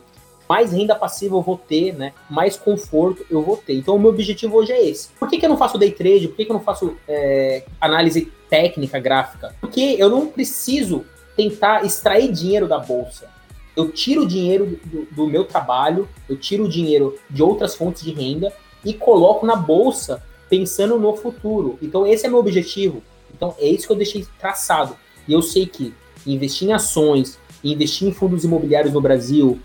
mais renda passiva eu vou ter, né? Mais conforto eu vou ter. Então, o meu objetivo hoje é esse. Por que, que eu não faço day trade? Por que, que eu não faço é, análise técnica, gráfica? Porque eu não preciso tentar extrair dinheiro da bolsa eu tiro o dinheiro do, do, meu trabalho, eu tiro o dinheiro de outras fontes de renda e coloco na bolsa pensando no futuro. Então, esse é meu objetivo. Então, é isso que eu deixei traçado. E eu sei que investir em ações, investir em fundos imobiliários no Brasil,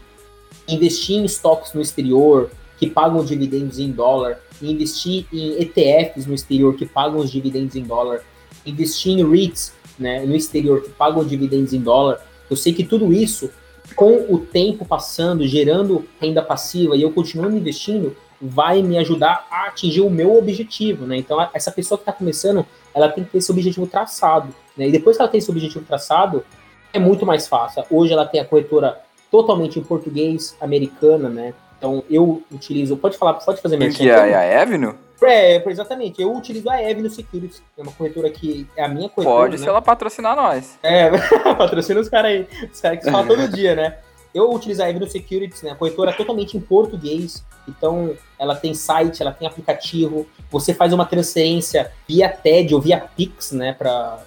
investir em estoques no exterior, que pagam dividendos em dólar, investir em ETFs no exterior que pagam os dividendos em dólar, investir em REITs né, no exterior que pagam dividendos em dólar. Eu sei que tudo isso, com o tempo passando, gerando renda passiva e eu continuando investindo, vai me ajudar a atingir o meu objetivo, né? Então, essa pessoa que está começando, ela tem que ter esse objetivo traçado, né? E depois que ela tem esse objetivo traçado, é muito mais fácil. Hoje ela tem a corretora totalmente em português, americana, né? Então, eu utilizo... Pode falar, pode fazer minha Que é a Avenue? É, exatamente. Eu utilizo a Avenue Securities, é uma corretora que é a minha corretora. Pode, né? se ela patrocinar nós. É, [laughs] patrocina os caras aí. Os caras que falam todo [laughs] dia, né? Eu utilizo a Avenue Securities, né? A corretora é totalmente em português. Então, ela tem site, ela tem aplicativo. Você faz uma transferência via TED ou via Pix, né? Para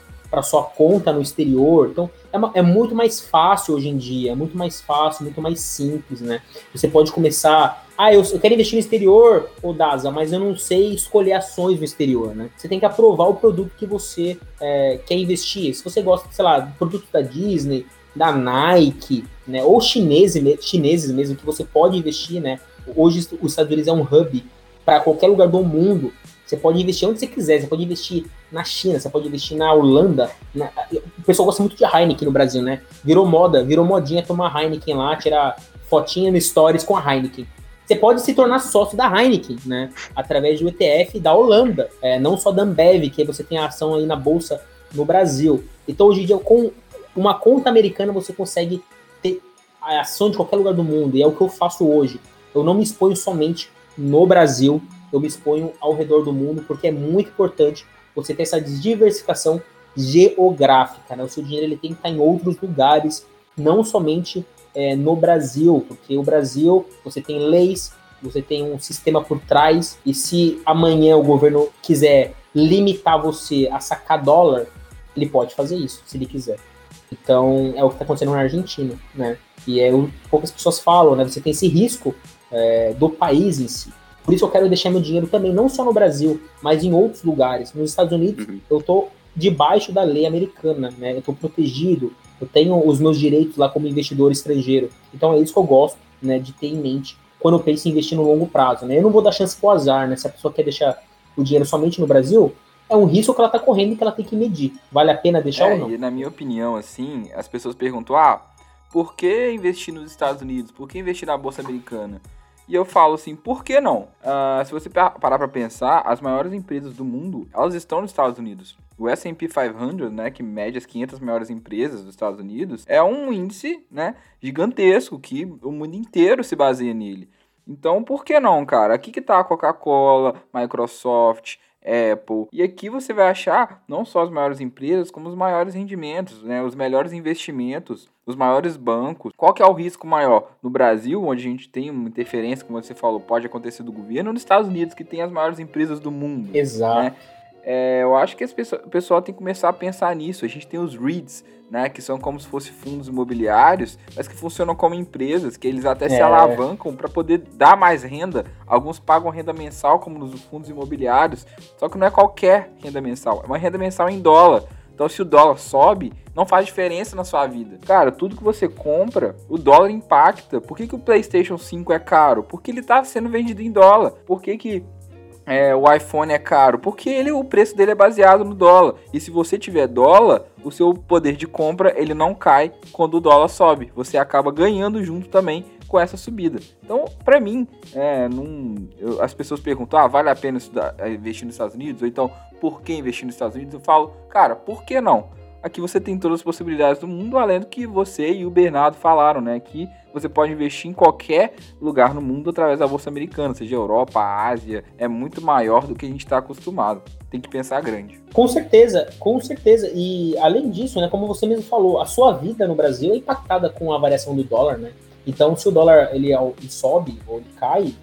sua conta no exterior. Então, é, uma, é, muito mais fácil hoje em dia. É muito mais fácil, muito mais simples, né? Você pode começar. Ah, eu, eu quero investir no exterior, ô Daza, mas eu não sei escolher ações no exterior, né? Você tem que aprovar o produto que você é, quer investir. Se você gosta, sei lá, do produto da Disney, da Nike, né, ou chineses, chineses mesmo, que você pode investir, né? Hoje os Estados Unidos é um hub para qualquer lugar do mundo. Você pode investir onde você quiser, você pode investir na China, você pode investir na Holanda. Na... O pessoal gosta muito de Heineken no Brasil, né? Virou moda, virou modinha tomar Heineken lá, tirar fotinha no Stories com a Heineken. Você pode se tornar sócio da Heineken, né? Através do ETF da Holanda, é, não só da Ambev, que você tem a ação aí na bolsa no Brasil. Então, hoje em dia, com uma conta americana você consegue ter a ação de qualquer lugar do mundo, e é o que eu faço hoje. Eu não me exponho somente no Brasil, eu me exponho ao redor do mundo, porque é muito importante você ter essa diversificação geográfica. Né? O seu dinheiro ele tem que estar em outros lugares, não somente é, no Brasil, porque o Brasil você tem leis, você tem um sistema por trás, e se amanhã o governo quiser limitar você a sacar dólar, ele pode fazer isso, se ele quiser. Então, é o que está acontecendo na Argentina, né? E é o que poucas pessoas falam, né? Você tem esse risco é, do país em si. Por isso eu quero deixar meu dinheiro também, não só no Brasil, mas em outros lugares. Nos Estados Unidos, uhum. eu tô debaixo da lei americana, né? Eu tô protegido, eu tenho os meus direitos lá como investidor estrangeiro. Então é isso que eu gosto, né, de ter em mente quando eu penso em investir no longo prazo, né? Eu não vou dar chance pro azar, né? Se a pessoa quer deixar o dinheiro somente no Brasil, é um risco que ela está correndo e que ela tem que medir. Vale a pena deixar é, ou não? E na minha opinião, assim, as pessoas perguntam: ah, por que investir nos Estados Unidos? Por que investir na Bolsa Americana? E eu falo assim, por que não? Uh, se você parar para pensar, as maiores empresas do mundo, elas estão nos Estados Unidos. O S&P 500, né, que mede as 500 maiores empresas dos Estados Unidos, é um índice, né, gigantesco que o mundo inteiro se baseia nele. Então, por que não, cara? Aqui que tá a Coca-Cola, Microsoft, Apple. E aqui você vai achar não só as maiores empresas, como os maiores rendimentos, né? os melhores investimentos, os maiores bancos. Qual que é o risco maior? No Brasil, onde a gente tem uma interferência, como você falou, pode acontecer do governo, ou nos Estados Unidos, que tem as maiores empresas do mundo. Exato. Né? É, eu acho que pessoas, o pessoal tem que começar a pensar nisso. A gente tem os REITs, né, que são como se fossem fundos imobiliários, mas que funcionam como empresas, que eles até é. se alavancam para poder dar mais renda. Alguns pagam renda mensal, como nos fundos imobiliários, só que não é qualquer renda mensal, é uma renda mensal em dólar. Então, se o dólar sobe, não faz diferença na sua vida. Cara, tudo que você compra, o dólar impacta. Por que, que o PlayStation 5 é caro? Porque ele está sendo vendido em dólar. Por que, que é, o iPhone é caro? Porque ele, o preço dele é baseado no dólar. E se você tiver dólar, o seu poder de compra ele não cai quando o dólar sobe. Você acaba ganhando junto também com essa subida. Então, para mim, é, num, eu, as pessoas perguntam: ah, vale a pena estudar, é, investir nos Estados Unidos? Ou então, por que investir nos Estados Unidos? Eu falo, cara, por que não? Aqui você tem todas as possibilidades do mundo, além do que você e o Bernardo falaram, né? Que você pode investir em qualquer lugar no mundo através da Bolsa Americana, seja Europa, Ásia, é muito maior do que a gente está acostumado. Tem que pensar grande. Com certeza, com certeza. E além disso, né, como você mesmo falou, a sua vida no Brasil é impactada com a variação do dólar, né? Então, se o dólar ele, ele sobe ou ele cai,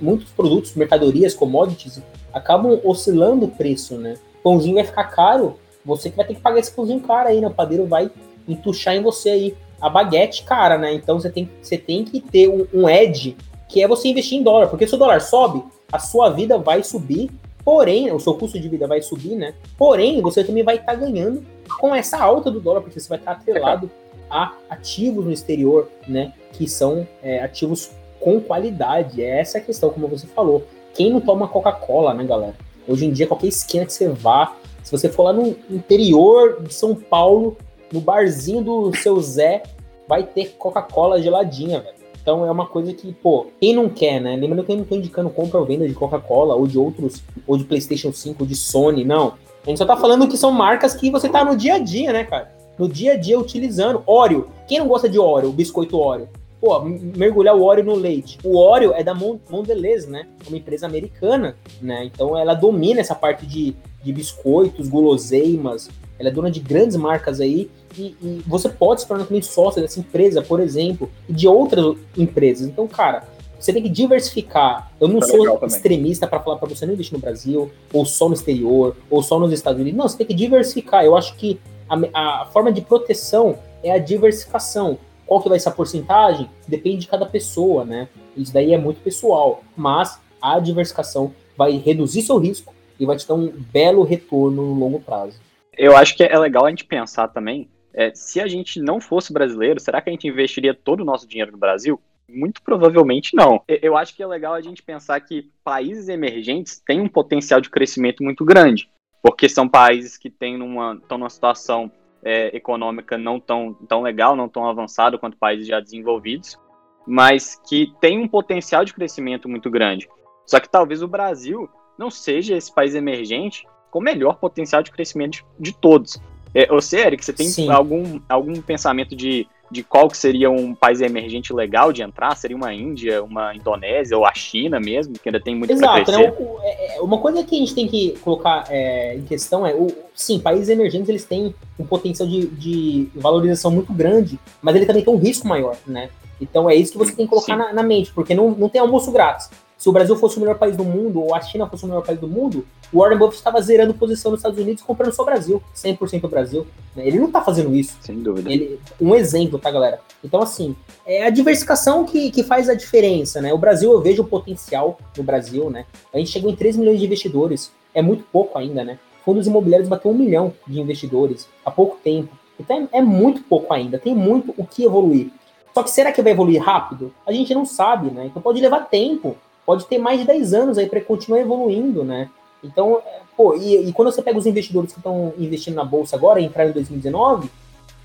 muitos produtos, mercadorias, commodities, acabam oscilando o preço, né? Pãozinho vai ficar caro você que vai ter que pagar esse cozinho caro aí, né? O padeiro vai entuchar em você aí a baguete cara, né? Então você tem, você tem que ter um, um edge que é você investir em dólar, porque se o dólar sobe, a sua vida vai subir, porém, o seu custo de vida vai subir, né? Porém, você também vai estar tá ganhando com essa alta do dólar, porque você vai estar tá atrelado a ativos no exterior, né? Que são é, ativos com qualidade. É essa a questão, como você falou. Quem não toma Coca-Cola, né, galera? Hoje em dia, qualquer esquina que você vá, se você for lá no interior de São Paulo, no barzinho do seu Zé, vai ter Coca-Cola geladinha, velho. Então é uma coisa que, pô, quem não quer, né? Lembrando que eu não tô indicando compra ou venda de Coca-Cola ou de outros, ou de PlayStation 5, ou de Sony, não. A gente só tá falando que são marcas que você tá no dia a dia, né, cara? No dia a dia utilizando. Oreo. Quem não gosta de Oreo, biscoito Oreo? Pô, mergulhar o Oreo no leite. O Oreo é da Mondelez, né? Uma empresa americana, né? Então ela domina essa parte de, de biscoitos, guloseimas. Ela é dona de grandes marcas aí e, e, você pode se tornar também sócio dessa empresa, por exemplo, e de outras empresas. Então, cara, você tem que diversificar. Eu não é sou extremista para falar para você não investir no Brasil, ou só no exterior, ou só nos Estados Unidos. Não, você tem que diversificar. Eu acho que a, a forma de proteção é a diversificação. Qual que vai ser a porcentagem? Depende de cada pessoa, né? Isso daí é muito pessoal. Mas a diversificação vai reduzir seu risco e vai te dar um belo retorno no longo prazo. Eu acho que é legal a gente pensar também é, se a gente não fosse brasileiro, será que a gente investiria todo o nosso dinheiro no Brasil? Muito provavelmente não. Eu acho que é legal a gente pensar que países emergentes têm um potencial de crescimento muito grande, porque são países que têm numa, estão numa situação é, econômica não tão, tão legal, não tão avançada quanto países já desenvolvidos, mas que tem um potencial de crescimento muito grande. Só que talvez o Brasil não seja esse país emergente com o melhor potencial de crescimento de, de todos. É, você, Eric, você tem algum, algum pensamento de, de qual que seria um país emergente legal de entrar? Seria uma Índia, uma Indonésia ou a China mesmo, que ainda tem muito Exato, né? É, é, uma coisa que a gente tem que colocar é, em questão é, o, sim, países emergentes eles têm um potencial de, de valorização muito grande, mas ele também tem um risco maior, né? Então é isso que você tem que colocar na, na, mente, porque não, não tem almoço grátis se o Brasil fosse o melhor país do mundo, ou a China fosse o melhor país do mundo, o Warren Buffett estava zerando posição nos Estados Unidos comprando só o Brasil, 100% o Brasil. Ele não está fazendo isso. Sem dúvida. Ele, um exemplo, tá, galera? Então, assim, é a diversificação que, que faz a diferença, né? O Brasil, eu vejo o potencial no Brasil, né? A gente chegou em 3 milhões de investidores, é muito pouco ainda, né? Fundos imobiliários bateu um milhão de investidores há pouco tempo. Então é muito pouco ainda, tem muito o que evoluir. Só que será que vai evoluir rápido? A gente não sabe, né? Então pode levar tempo pode ter mais de 10 anos aí para continuar evoluindo, né? Então, pô, e, e, quando você pega os investidores que estão investindo na bolsa agora, entrar em 2019,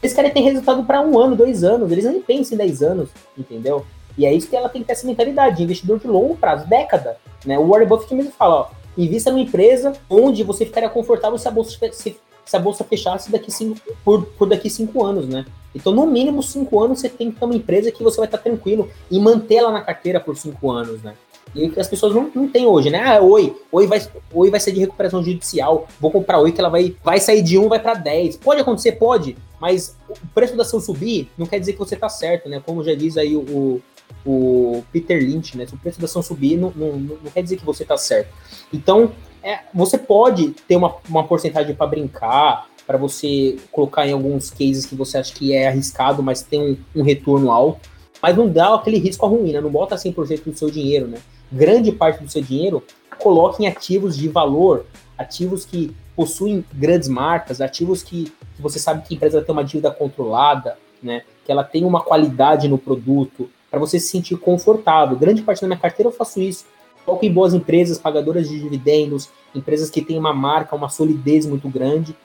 eles querem ter resultado para um ano, dois anos, eles nem pensam em 10 anos, entendeu? E é isso que ela tem que ter essa mentalidade, de investidor de longo prazo, década, né? O Warren Buffett mesmo fala, ó, invista numa empresa onde você ficaria confortável se a bolsa, se, se a bolsa fechasse daqui cinco, por, por daqui cinco anos, né? Então, no mínimo cinco anos, você tem que ter uma empresa que você vai estar tranquilo e manter ela na carteira por cinco anos, né? E as pessoas não, não têm hoje, né? Ah, oi, oi vai, oi vai ser de recuperação judicial. Vou comprar oi que ela vai, vai sair de 1, vai para 10. Pode acontecer, pode, mas o preço da ação subir não quer dizer que você tá certo, né? Como já diz aí o, o Peter Lynch, né? Se o preço da ação subir, não, não, não quer dizer que você tá certo. Então, é, você pode ter uma, uma porcentagem para brincar, para você colocar em alguns cases que você acha que é arriscado, mas tem um, um retorno alto. Mas não dá aquele risco ruim, né? Não bota 100% do seu dinheiro, né? Grande parte do seu dinheiro, coloque em ativos de valor, ativos que possuem grandes marcas, ativos que, que você sabe que a empresa tem uma dívida controlada, né? Que ela tem uma qualidade no produto, para você se sentir confortável. Grande parte da minha carteira eu faço isso. Coloco em boas empresas, pagadoras de dividendos, empresas que têm uma marca, uma solidez muito grande.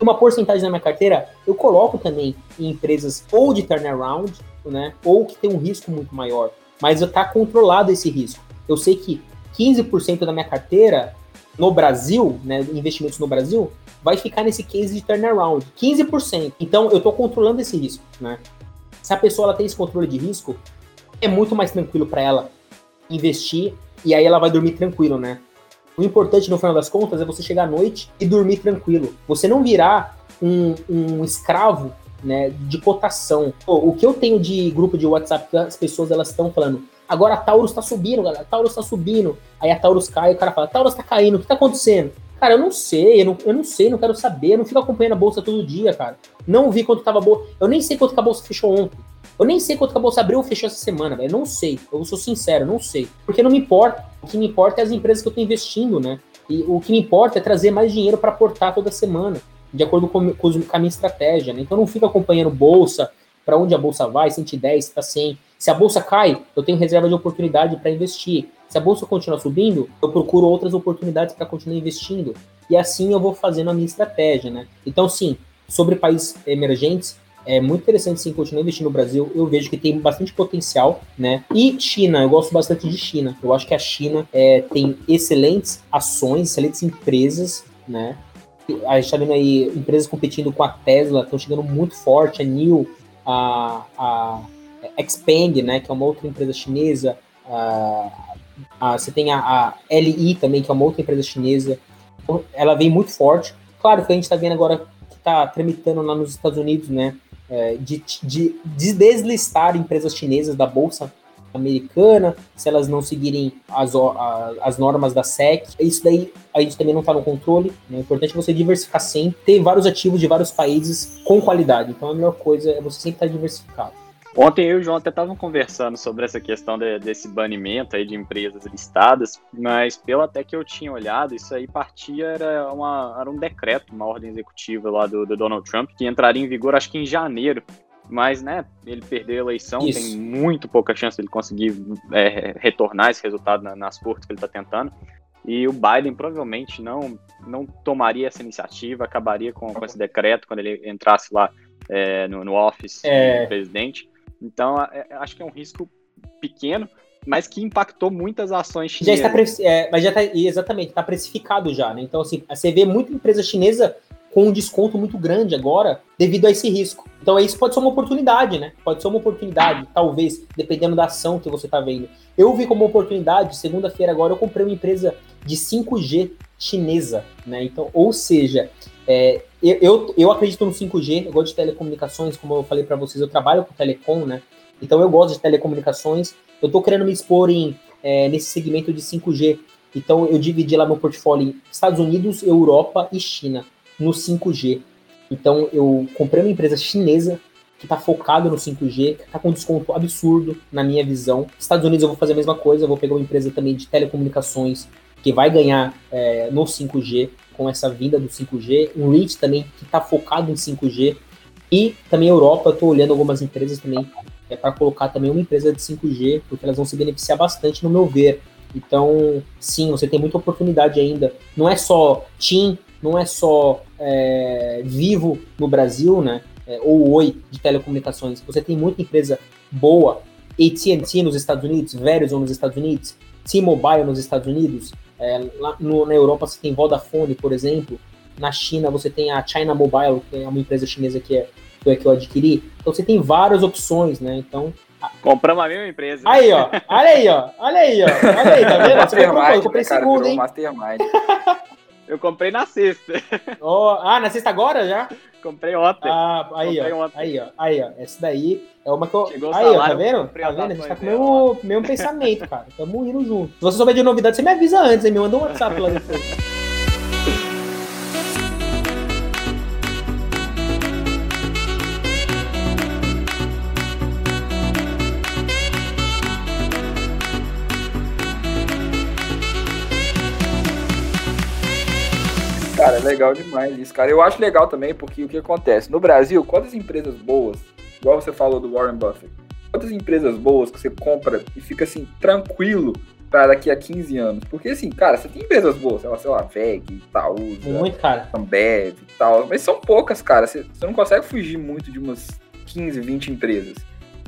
Uma porcentagem da minha carteira eu coloco também em empresas ou de turnaround, né? Ou que tem um risco muito maior. Mas está controlado esse risco eu sei que 15% da minha carteira no Brasil, né, investimentos no Brasil, vai ficar nesse case de turnaround, 15%. Então eu estou controlando esse risco, né? Se a pessoa ela tem esse controle de risco, é muito mais tranquilo para ela investir e aí ela vai dormir tranquilo, né? O importante no final das contas é você chegar à noite e dormir tranquilo. Você não virar um, um escravo né, de cotação. O que eu tenho de grupo de WhatsApp que as pessoas elas estão falando, Agora a Taurus tá subindo, galera. A Taurus tá subindo. Aí a Taurus cai e o cara fala, Taurus tá caindo, o que tá acontecendo? Cara, eu não sei, eu não, eu não sei, não quero saber, eu não fico acompanhando a bolsa todo dia, cara. Não vi quanto tava a bolsa. Eu nem sei quanto a bolsa fechou ontem. Eu nem sei quanto a bolsa abriu ou fechou essa semana, velho. Não sei. Eu sou sincero, não sei. Porque não me importa. O que me importa é as empresas que eu tô investindo, né? E o que me importa é trazer mais dinheiro para aportar toda semana, de acordo com, com a minha estratégia, né? Então eu não fico acompanhando bolsa, para onde a bolsa vai, 110, está 100. Se a bolsa cai, eu tenho reserva de oportunidade para investir. Se a bolsa continua subindo, eu procuro outras oportunidades para continuar investindo. E assim eu vou fazendo a minha estratégia, né? Então, sim, sobre países emergentes, é muito interessante sim continuar investindo no Brasil. Eu vejo que tem bastante potencial, né? E China, eu gosto bastante de China. Eu acho que a China é, tem excelentes ações, excelentes empresas, né? A gente tá vendo aí empresas competindo com a Tesla, estão chegando muito forte, a New, a, a Expand, né? Que é uma outra empresa chinesa. A, a, você tem a, a LI também, que é uma outra empresa chinesa. Então, ela vem muito forte. Claro que a gente está vendo agora que está tramitando lá nos Estados Unidos, né? É, de, de, de deslistar empresas chinesas da bolsa americana, se elas não seguirem as, as normas da SEC. Isso daí a gente também não está no controle. Né? É importante você diversificar sempre, ter vários ativos de vários países com qualidade. Então a melhor coisa é você sempre estar diversificado. Ontem eu e o João até estavam conversando sobre essa questão de, desse banimento aí de empresas listadas, mas pelo até que eu tinha olhado, isso aí partia era, uma, era um decreto, uma ordem executiva lá do, do Donald Trump, que entraria em vigor acho que em janeiro. Mas, né, ele perdeu a eleição, isso. tem muito pouca chance de ele conseguir é, retornar esse resultado na, nas cortes que ele está tentando. E o Biden provavelmente não, não tomaria essa iniciativa, acabaria com, com esse decreto quando ele entrasse lá é, no, no office é... do presidente. Então, é, acho que é um risco pequeno, mas que impactou muitas ações chinesas. Já está, é, mas já está, exatamente, está precificado já, né? Então, assim, você vê muita empresa chinesa com um desconto muito grande agora, devido a esse risco. Então, isso pode ser uma oportunidade, né? Pode ser uma oportunidade, talvez, dependendo da ação que você está vendo. Eu vi como oportunidade, segunda-feira agora, eu comprei uma empresa de 5G chinesa, né? Então, ou seja, é, eu, eu acredito no 5G, eu gosto de telecomunicações, como eu falei para vocês, eu trabalho com telecom, né? Então eu gosto de telecomunicações. Eu estou querendo me expor em, é, nesse segmento de 5G. Então eu dividi lá meu portfólio em Estados Unidos, Europa e China no 5G. Então eu comprei uma empresa chinesa que está focada no 5G, que está com desconto absurdo na minha visão. Estados Unidos eu vou fazer a mesma coisa, eu vou pegar uma empresa também de telecomunicações que vai ganhar é, no 5G com essa vinda do 5G, um REIT também que está focado em 5G, e também a Europa, eu estou olhando algumas empresas também é, para colocar também uma empresa de 5G, porque elas vão se beneficiar bastante, no meu ver. Então, sim, você tem muita oportunidade ainda. Não é só TIM, não é só é, Vivo no Brasil, né? É, ou Oi de telecomunicações. Você tem muita empresa boa. AT&T nos Estados Unidos, Verizon nos Estados Unidos, T-Mobile nos Estados Unidos, é, lá no, na Europa você tem Vodafone, por exemplo. Na China você tem a China Mobile, que é uma empresa chinesa que é que, é que eu adquiri. Então você tem várias opções, né? Então. Compramos a mesma empresa. Aí, ó. Olha aí, ó. Olha aí, ó. Olha aí, tá vendo? [laughs] Você comprou, eu comprei cara, segundo, hein? Mastermind. [laughs] eu comprei na sexta. [laughs] Oh, ah, na sexta agora já? Comprei ontem. Ah, aí, Comprei ó. Ontem. Aí, ó. Aí, ó. Essa daí é uma que eu. Chegou aí, ó, tá vendo? Tá vendo? A gente tá com o mesmo, mesmo pensamento, cara. Tamo indo junto. Se você souber de novidade, você me avisa antes, hein? Me manda um WhatsApp lá depois. [laughs] Cara, é legal demais isso, cara. Eu acho legal também porque o que acontece? No Brasil, quantas empresas boas, igual você falou do Warren Buffett, quantas empresas boas que você compra e fica assim, tranquilo para daqui a 15 anos? Porque assim, cara, você tem empresas boas, sei lá, sei lá VEG, Itaúsa, muito, cara. Ambev e tal, mas são poucas, cara. Você, você não consegue fugir muito de umas 15, 20 empresas.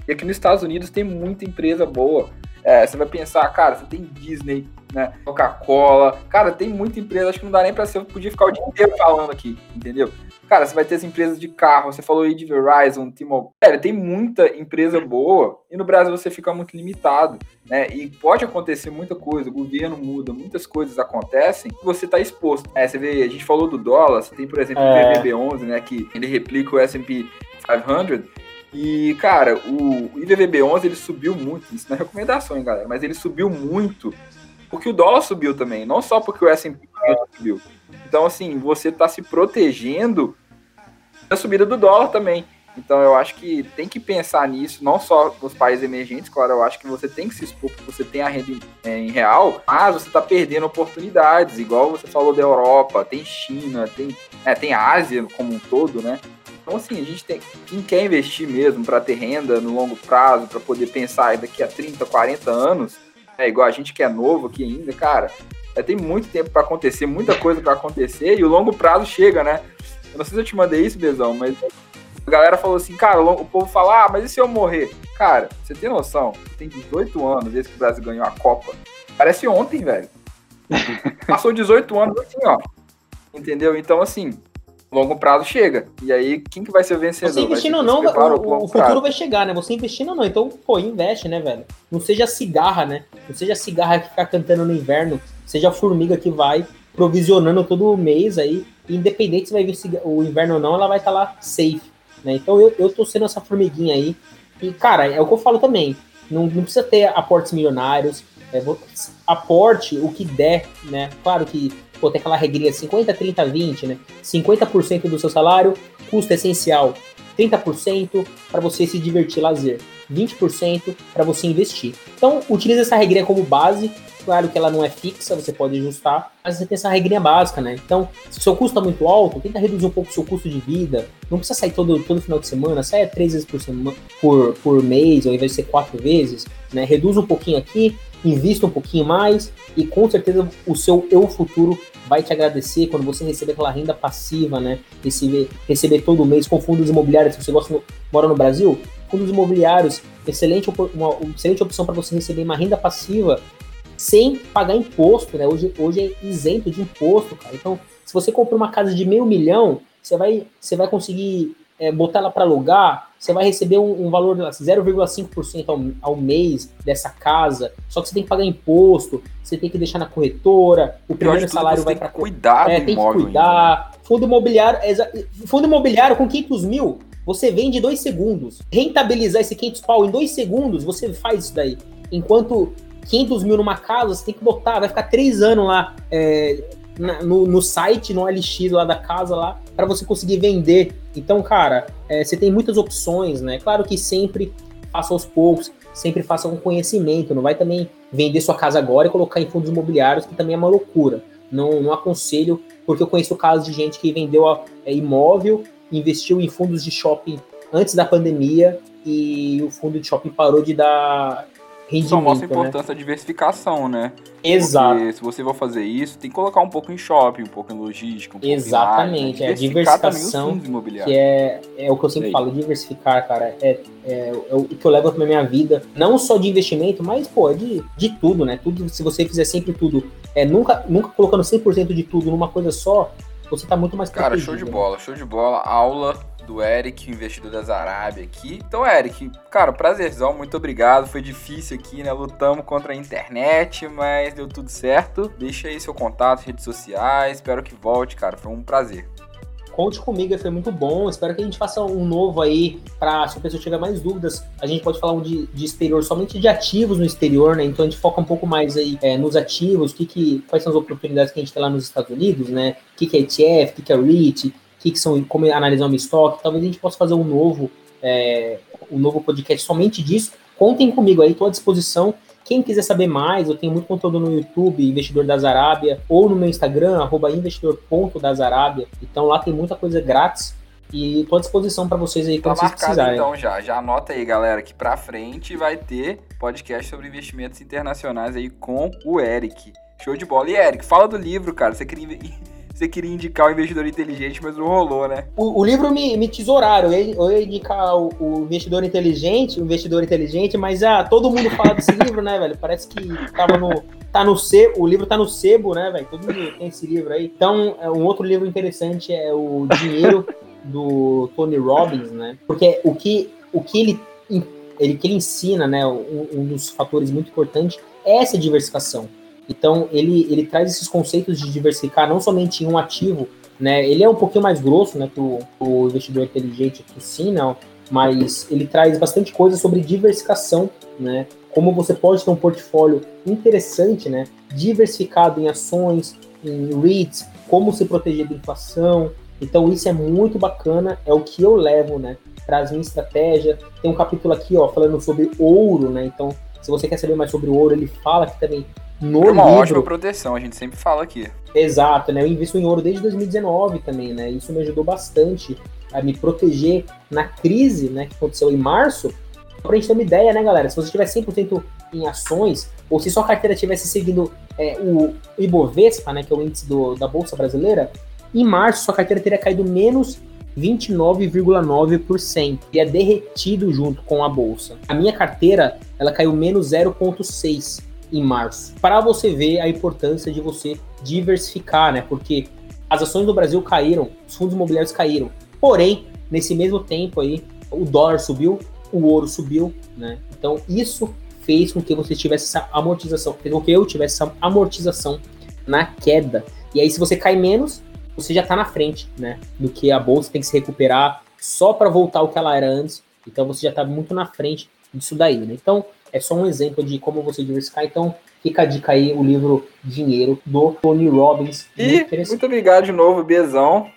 E aqui nos Estados Unidos tem muita empresa boa. É, você vai pensar, cara, você tem Disney, né? Coca-Cola. Cara, tem muita empresa, acho que não dá nem pra ser. Podia ficar o dia inteiro falando aqui, entendeu? Cara, você vai ter as empresas de carro, você falou aí de Verizon, T-Mobile. Cara, tem muita empresa boa e no Brasil você fica muito limitado, né? E pode acontecer muita coisa, o governo muda, muitas coisas acontecem e você tá exposto. É, você vê, a gente falou do dólar, você tem, por exemplo, é. o VVB11, né? Que ele replica o S&P 500 e, cara, o IVVB11 ele subiu muito, isso não é recomendação, hein, galera, mas ele subiu muito porque o dólar subiu também, não só porque o S&P subiu. Então, assim, você está se protegendo da subida do dólar também. Então, eu acho que tem que pensar nisso, não só nos países emergentes, claro, eu acho que você tem que se expor, porque você tem a renda em, é, real, mas você está perdendo oportunidades, igual você falou da Europa, tem China, tem, é, tem Ásia como um todo, né? Então, assim, a gente tem. Quem quer investir mesmo para ter renda no longo prazo, para poder pensar daqui a 30, 40 anos, é igual a gente que é novo aqui ainda, cara, é, tem muito tempo para acontecer, muita coisa para acontecer e o longo prazo chega, né? Eu não sei se eu te mandei isso, Bezão, mas a galera falou assim, cara, o povo fala, ah, mas e se eu morrer? Cara, você tem noção? Tem 18 anos desde que o Brasil ganhou a Copa. Parece ontem, velho. [laughs] Passou 18 anos assim, ó. Entendeu? Então, assim, longo prazo chega. E aí, quem que vai ser o vencedor? Você investindo ou não, o, o futuro vai chegar, né? Você investindo ou não. Então, pô, investe, né, velho? Não seja cigarra, né? Não seja cigarra que fica cantando no inverno. Seja a formiga que vai provisionando todo mês aí. Independente se vai vir o inverno ou não, ela vai estar tá lá safe. Né? Então eu, eu tô sendo essa formiguinha aí. E, cara, é o que eu falo também. Não, não precisa ter aportes milionários. É, aporte o que der, né? Claro que pô, tem aquela regrinha 50, 30, 20, né? 50% do seu salário, custo essencial. 30% para você se divertir, lazer. 20% para você investir. Então, utilize essa regrinha como base. Claro que ela não é fixa, você pode ajustar, mas você tem essa regrinha básica, né? Então, se o seu custo está muito alto, tenta reduzir um pouco o seu custo de vida. Não precisa sair todo, todo final de semana, saia três vezes por, semana, por, por mês, ao invés de ser quatro vezes, né? Reduz um pouquinho aqui, invista um pouquinho mais e com certeza o seu eu futuro vai te agradecer quando você receber aquela renda passiva, né? Receber, receber todo mês com fundos imobiliários. Se você gosta, mora no Brasil, fundos imobiliários, excelente, uma, uma excelente opção para você receber uma renda passiva sem pagar imposto, né? Hoje, hoje é isento de imposto, cara. Então, se você compra uma casa de meio milhão, você vai, você vai conseguir é, botar ela para alugar, você vai receber um, um valor 0,5% ao, ao mês dessa casa. Só que você tem que pagar imposto, você tem que deixar na corretora, o primeiro salário vai para cuidar. É, tem que cuidar. Ainda. Fundo imobiliário, fundo imobiliário com 500 mil, você vende em dois segundos. Rentabilizar esse 500 pau em dois segundos, você faz isso daí. Enquanto 500 mil numa casa, você tem que botar, vai ficar três anos lá é, no, no site, no LX lá da casa lá, para você conseguir vender. Então, cara, é, você tem muitas opções, né? Claro que sempre faça aos poucos, sempre faça com conhecimento, não vai também vender sua casa agora e colocar em fundos imobiliários, que também é uma loucura. Não, não aconselho, porque eu conheço casos de gente que vendeu é, imóvel, investiu em fundos de shopping antes da pandemia e o fundo de shopping parou de dar rendimento. Só mostra a né? importância né? da diversificação, né? Exato. Porque se você for fazer isso, tem que colocar um pouco em shopping, um pouco em logística, um pouco Exatamente, em é a diversificação, que é, é o que eu sempre falo, diversificar, cara, é, é, é, o que eu levo pra minha vida, não só de investimento, mas, pô, é de, de tudo, né? Tudo, se você fizer sempre tudo, é, nunca, nunca colocando 100% de tudo numa coisa só, você tá muito mais Cara, show de né? bola, show de bola, aula do Eric, investidor das Arábia aqui. Então, Eric, cara, prazerzão, muito obrigado. Foi difícil aqui, né? Lutamos contra a internet, mas deu tudo certo. Deixa aí seu contato, redes sociais. Espero que volte, cara. Foi um prazer. Conte comigo, foi muito bom. Espero que a gente faça um novo aí para se a pessoa tiver mais dúvidas. A gente pode falar um de, de, exterior, somente de ativos no exterior, né? Então a gente foca um pouco mais aí é, nos ativos, que que, quais são as oportunidades que a gente tem lá nos Estados Unidos, né? O que, que é ETF, o que, que é REIT, que, que são, como analisar um estoque, talvez a gente possa fazer um novo, é, um novo podcast somente disso. Contem comigo aí, estou à disposição. Quem quiser saber mais, eu tenho muito conteúdo no YouTube, Investidor das Arábia, ou no meu Instagram, arroba investidor.dasarábia. Então lá tem muita coisa grátis e estou à disposição para vocês aí quando tá vocês marcado, precisarem. Então já, já anota aí, galera, que para frente vai ter podcast sobre investimentos internacionais aí com o Eric. Show de bola. E Eric, fala do livro, cara. Você queria [laughs] você queria indicar o investidor inteligente, mas não rolou, né? O, o livro me, me tesouraram. Eu, eu ia indicar o, o, investidor inteligente, o investidor inteligente, mas ah, todo mundo fala desse [laughs] livro, né, velho? Parece que tava no. Tá no sebo, o livro tá no sebo, né, velho? Todo mundo tem esse livro aí. Então, é, um outro livro interessante é o Dinheiro [laughs] do Tony Robbins, né? Porque o que, o que ele, ele, que ele ensina, né? Um, um dos fatores muito importantes é essa diversificação. Então, ele, ele traz esses conceitos de diversificar não somente em um ativo, né? Ele é um pouquinho mais grosso, né, que o, o investidor inteligente que ensina, mas ele traz bastante coisa sobre diversificação, né? Como você pode ter um portfólio interessante, né? Diversificado em ações, em REITs, como se proteger da inflação. Então, isso é muito bacana, é o que eu levo, né? Para a minha estratégia. Tem um capítulo aqui, ó, falando sobre ouro, né? Então, se você quer saber mais sobre o ouro, ele fala que também no é uma livro, ótima proteção, a gente sempre fala aqui. Exato, né? Eu invisto em ouro desde 2019 também, né? Isso me ajudou bastante a me proteger na crise né, que aconteceu em março. Pra gente ter uma ideia, né, galera? Se você tiver 100% em ações, ou se sua carteira estivesse seguindo é, o Ibovespa, né, que é o índice do, da Bolsa Brasileira, em março sua carteira teria caído menos 29,9% e é derretido junto com a bolsa. A minha carteira, ela caiu menos 0,6 em março. Para você ver a importância de você diversificar, né? Porque as ações do Brasil caíram, os fundos imobiliários caíram. Porém, nesse mesmo tempo aí, o dólar subiu, o ouro subiu, né? Então, isso fez com que você tivesse essa amortização, fez com que eu tivesse essa amortização na queda. E aí, se você cai menos, você já está na frente, né? Do que a bolsa tem que se recuperar só para voltar ao que ela era antes. Então você já está muito na frente disso daí, né? Então é só um exemplo de como você diversificar. Então fica a dica aí, o livro Dinheiro do Tony Robbins. E muito obrigado de novo, Bezão.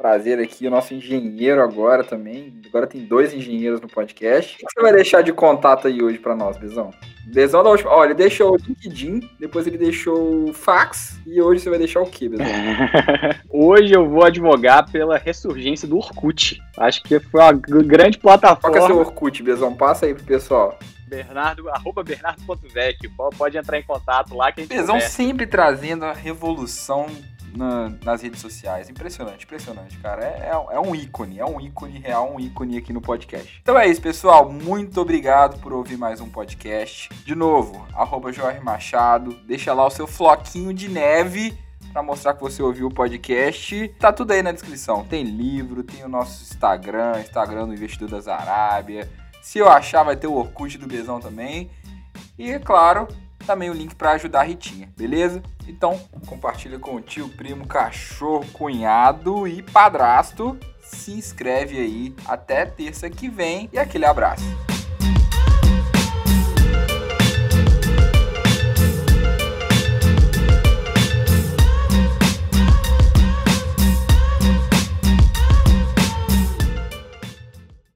Prazer aqui, o nosso engenheiro agora também. Agora tem dois engenheiros no podcast. O que você vai deixar de contato aí hoje para nós, Bezão? Bezão da última. Olha, ele deixou o LinkedIn, depois ele deixou o fax, e hoje você vai deixar o quê, Bezão? [laughs] hoje eu vou advogar pela ressurgência do Orkut. Acho que foi uma grande plataforma. Qual que é seu Orkut, Bezão? Passa aí pro pessoal. Bernardo, arroba bernardo.vec. Pode entrar em contato lá que a gente Bezão sempre trazendo a revolução na, nas redes sociais. Impressionante, impressionante, cara. É, é, é, um ícone, é um ícone real, um ícone aqui no podcast. Então é isso, pessoal. Muito obrigado por ouvir mais um podcast. De novo, arroba Jorge Machado. Deixa lá o seu floquinho de neve para mostrar que você ouviu o podcast. Tá tudo aí na descrição. Tem livro, tem o nosso Instagram, Instagram do Investidor das Arábia. Se eu achar, vai ter o Orkut do Bezão também. E, é claro, também o link para ajudar a Ritinha, beleza? Então, compartilha com o tio, primo, cachorro, cunhado e padrasto. Se inscreve aí até terça que vem e aquele abraço.